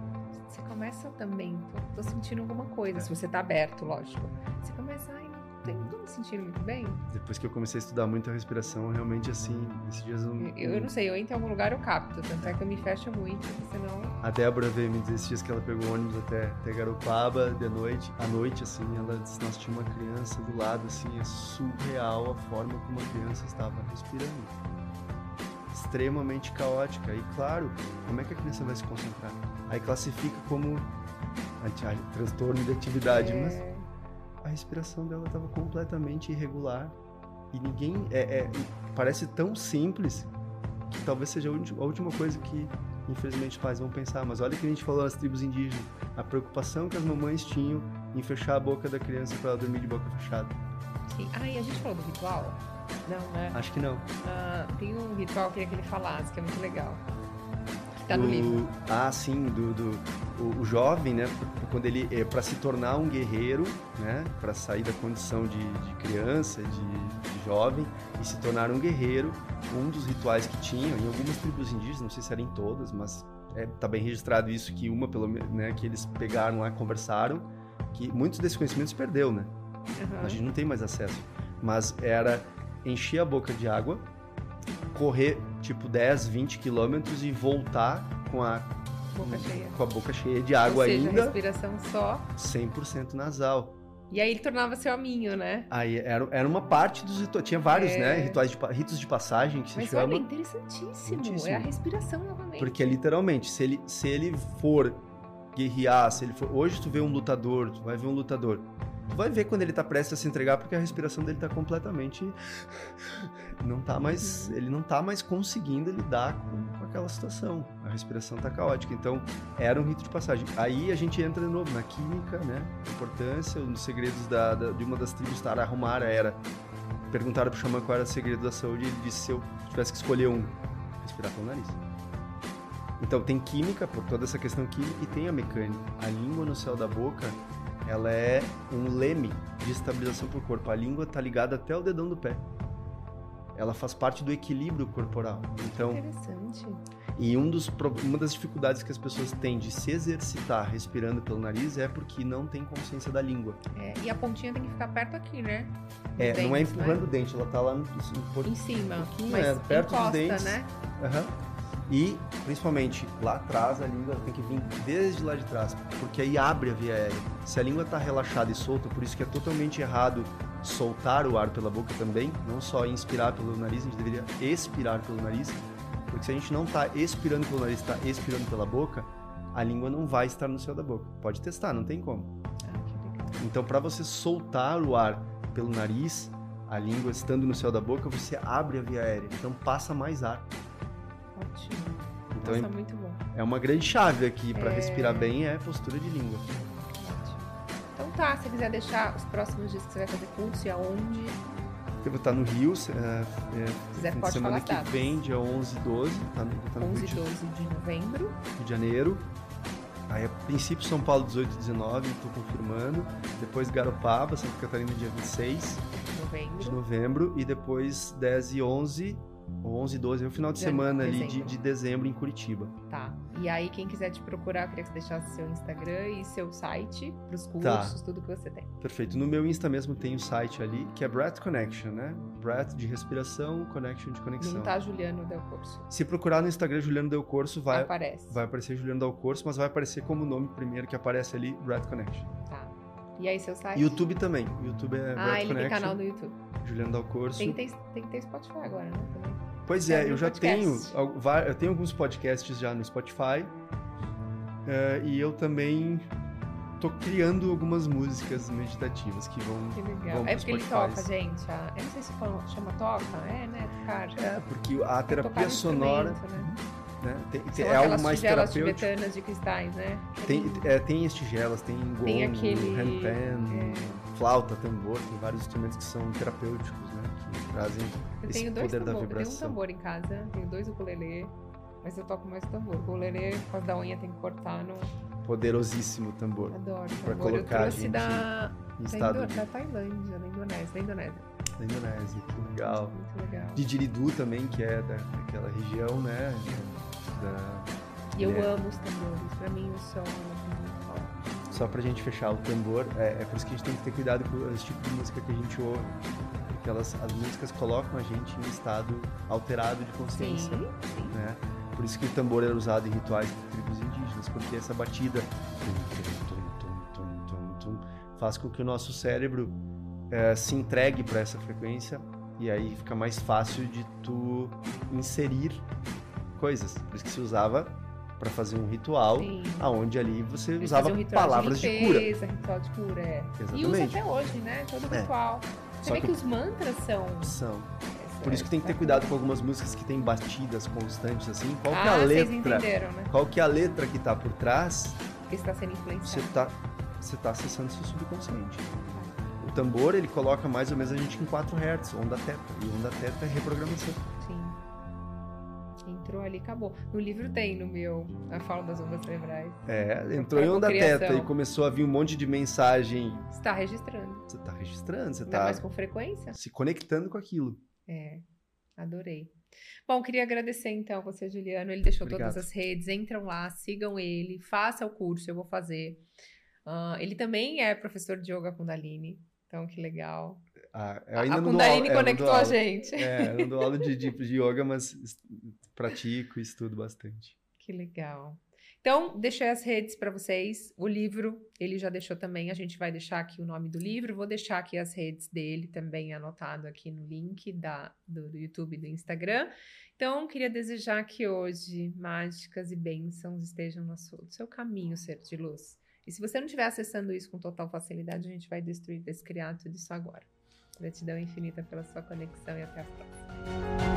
S1: você começa também, tô, tô sentindo alguma coisa, se você tá aberto, lógico. Você começa, ai, não tô me sentindo muito bem.
S2: Depois que eu comecei a estudar muito a respiração, realmente assim, esses dias
S1: eu, eu, eu não sei, eu entro em algum lugar eu capto, tanto é que eu me fecho muito, senão.
S2: A Débora veio me dizer esses dias que ela pegou o ônibus até, até Garopaba de noite, à noite, assim, ela disse, nós tinha uma criança do lado, assim, é surreal a forma como a criança estava respirando extremamente caótica. E claro, como é que a criança vai se concentrar? Aí classifica como transtorno de atividade, é... mas a respiração dela estava completamente irregular e ninguém é, é, parece tão simples que talvez seja a última coisa que infelizmente os pais vão pensar. Mas olha que a gente falou nas tribos indígenas, a preocupação que as mamães tinham em fechar a boca da criança para ela dormir de boca fechada.
S1: Sim. Ah, e a gente falou do ritual? Não, né?
S2: Acho que não.
S1: Ah, tem um ritual que eu queria que ele falasse, que é muito legal. Que tá no livro.
S2: Ah, sim, do, do o, o, jovem, né? Quando ele é para se tornar um guerreiro, né? Para sair da condição de, de criança, de, de, jovem e se tornar um guerreiro, um dos rituais que tinham em algumas tribos indígenas, não sei se eram em todas, mas é, tá bem registrado isso que uma pelo né? Que eles pegaram lá, conversaram, que muitos desses conhecimentos perdeu, né? Uhum. A gente não tem mais acesso. Mas era encher a boca de água, correr tipo 10, 20 quilômetros e voltar com a
S1: boca cheia.
S2: com a boca cheia de água
S1: Ou seja,
S2: ainda.
S1: respiração só.
S2: 100% nasal.
S1: E aí ele tornava seu aminho, né?
S2: Aí era, era uma parte dos rituais. Tinha vários, é. né? Rituais de, ritos de passagem que se
S1: Mas
S2: chama.
S1: Olha, interessantíssimo. É a respiração novamente.
S2: Porque literalmente, se ele, se ele for guerrear, se ele for... Hoje tu vê um lutador, tu vai ver um lutador. Vai ver quando ele tá prestes a se entregar, porque a respiração dele tá completamente. [SIGHS] Não tá mais. Ele não tá mais conseguindo lidar com, com aquela situação. A respiração tá caótica. Então, era um rito de passagem. Aí a gente entra de novo na química, né? A importância, um dos segredos da, da, de uma das tribos Tarahumara era. Perguntaram pro xamã qual era o segredo da saúde e ele disse: se eu tivesse que escolher um, respirar pelo nariz. Então tem química, por toda essa questão química, e tem a mecânica. A língua no céu da boca, ela é um leme de estabilização para o corpo. A língua está ligada até o dedão do pé. Ela faz parte do equilíbrio corporal. Então,
S1: Interessante.
S2: E um dos, uma das dificuldades que as pessoas têm de se exercitar respirando pelo nariz é porque não tem consciência da língua.
S1: É, e a pontinha tem que ficar perto aqui, né?
S2: é, não é empurrando né? o dente, ela tá lá no,
S1: no, em cima,
S2: um mas é, perto
S1: encosta,
S2: dos dentes.
S1: né?
S2: Uhum. E, principalmente, lá atrás a língua tem que vir desde lá de trás, porque aí abre a via aérea. Se a língua está relaxada e solta, por isso que é totalmente errado soltar o ar pela boca também, não só inspirar pelo nariz, a gente deveria expirar pelo nariz, porque se a gente não está expirando pelo nariz, está expirando pela boca, a língua não vai estar no céu da boca. Pode testar, não tem como. Então, para você soltar o ar pelo nariz, a língua estando no céu da boca, você abre a via aérea, então passa mais ar.
S1: Ótimo. Então Nossa, é, muito bom.
S2: É uma grande chave aqui para é... respirar bem é postura de língua.
S1: Ótimo. Então tá, se quiser deixar os próximos dias que você vai fazer curso e aonde?
S2: Eu vou estar no Rio, é,
S1: é, quiser,
S2: semana que
S1: datas.
S2: vem, dia 11 e 12. Tá,
S1: tá 11 e 12 de novembro.
S2: De Janeiro. Aí, a princípio, São Paulo 18 e 19, estou confirmando. Depois Garopaba, Santa Catarina, dia 26
S1: novembro.
S2: de novembro. E depois 10 e 11 11, 12, é o final de, de semana ali de, de, dezembro em Curitiba.
S1: Tá. E aí, quem quiser te procurar, eu queria que você deixasse seu Instagram e seu site para os tá. cursos, tá. tudo que você tem.
S2: Perfeito. No meu Insta mesmo tem o um site ali, que é Breath Connection, né? Breath de respiração, Connection de conexão.
S1: Não tá Juliano Del Corso.
S2: Se procurar no Instagram Juliano Del Corso, vai,
S1: Aparece.
S2: vai aparecer Juliano Del Corso, mas vai aparecer como nome primeiro que aparece ali, Breath Connection.
S1: Tá. E aí, seu site?
S2: YouTube também. YouTube é
S1: ah,
S2: Breath
S1: ele
S2: Connection.
S1: tem canal no YouTube.
S2: Juliano Del Corso.
S1: Tem, tem, tem que ter Spotify agora, né? Também.
S2: Pois é, eu já podcast. tenho, eu tenho alguns podcasts já no Spotify uh, e eu também tô criando algumas músicas meditativas que vão.
S1: Que legal.
S2: Vão
S1: é porque ele toca, gente. A, eu não sei se fala, chama toca, é, né? Tocar.
S2: É, porque a terapia sonora.
S1: Né?
S2: Né? Tem,
S1: tem,
S2: é algo mais terapêutico.
S1: tibetanas de cristais, né?
S2: Tem, é, tem as tigelas, tem gong,
S1: tem aquele,
S2: handpan, é... flauta, tambor, tem vários instrumentos que são terapêuticos, né? Trazem
S1: eu
S2: esse
S1: tenho
S2: poder
S1: tambor,
S2: da vibração.
S1: Eu tenho um tambor em casa, tenho dois ukulele, mas eu toco mais tambor. O ukulele, por causa da unha, tem que cortar no...
S2: Poderosíssimo tambor.
S1: Adoro
S2: Pra
S1: tambor.
S2: colocar
S1: eu
S2: a gente
S1: da,
S2: em estado...
S1: da, da Tailândia, da Indonésia, da Indonésia.
S2: Da Indonésia, que legal.
S1: Muito legal.
S2: De Diridu também, que é da, daquela região, né? Da,
S1: e eu é. amo os tambores, pra mim o som é.
S2: Só pra gente fechar o tambor, é, é por isso que a gente tem que ter cuidado com esse tipo de música que a gente ouve porque elas, as músicas colocam a gente em estado alterado de consciência.
S1: Sim, sim.
S2: Né? Por isso que o tambor era usado em rituais de tribos indígenas, porque essa batida faz com que o nosso cérebro é, se entregue para essa frequência e aí fica mais fácil de tu inserir coisas. Por isso que se usava para fazer um ritual,
S1: Sim.
S2: aonde ali você usava um palavras de, limpeza,
S1: de, cura. Ritual de cura, é.
S2: Exatamente.
S1: E usa até hoje, né? Todo
S2: é.
S1: ritual. Só que, que os mantras são.
S2: São. Por isso que tem que ter cuidado com algumas músicas que tem batidas constantes, assim. Qual
S1: ah,
S2: que é a letra?
S1: Né?
S2: Qual que é a letra que tá por trás?
S1: Que está sendo influenciado.
S2: Você tá, você tá acessando seu subconsciente. O tambor, ele coloca mais ou menos a gente em 4 Hz, onda teta. E onda teta é reprogramação.
S1: Entrou ali, acabou. No livro tem, no meu, a fala das ondas cerebrais.
S2: É, entrou em onda teta e começou a vir um monte de mensagem.
S1: Você está registrando.
S2: Você está registrando, você
S1: está. mais com frequência?
S2: Se conectando com aquilo.
S1: É, adorei. Bom, queria agradecer então você, Juliano. Ele deixou
S2: Obrigado.
S1: todas as redes. Entram lá, sigam ele, faça o curso, eu vou fazer. Uh, ele também é professor de yoga Kundalini. Então, que legal.
S2: Ah, ainda
S1: a Kundalini
S2: dou,
S1: conectou
S2: a
S1: gente.
S2: É, eu não dou aula de, de, [LAUGHS] de yoga, mas pratico e estudo bastante.
S1: Que legal. Então, deixei as redes para vocês. O livro, ele já deixou também. A gente vai deixar aqui o nome do livro. Vou deixar aqui as redes dele também anotado aqui no link da, do, do YouTube e do Instagram. Então, queria desejar que hoje mágicas e bênçãos estejam no seu, no seu caminho, ser de luz. E se você não estiver acessando isso com total facilidade, a gente vai destruir, descriar tudo isso agora. Gratidão infinita pela sua conexão e até a próxima.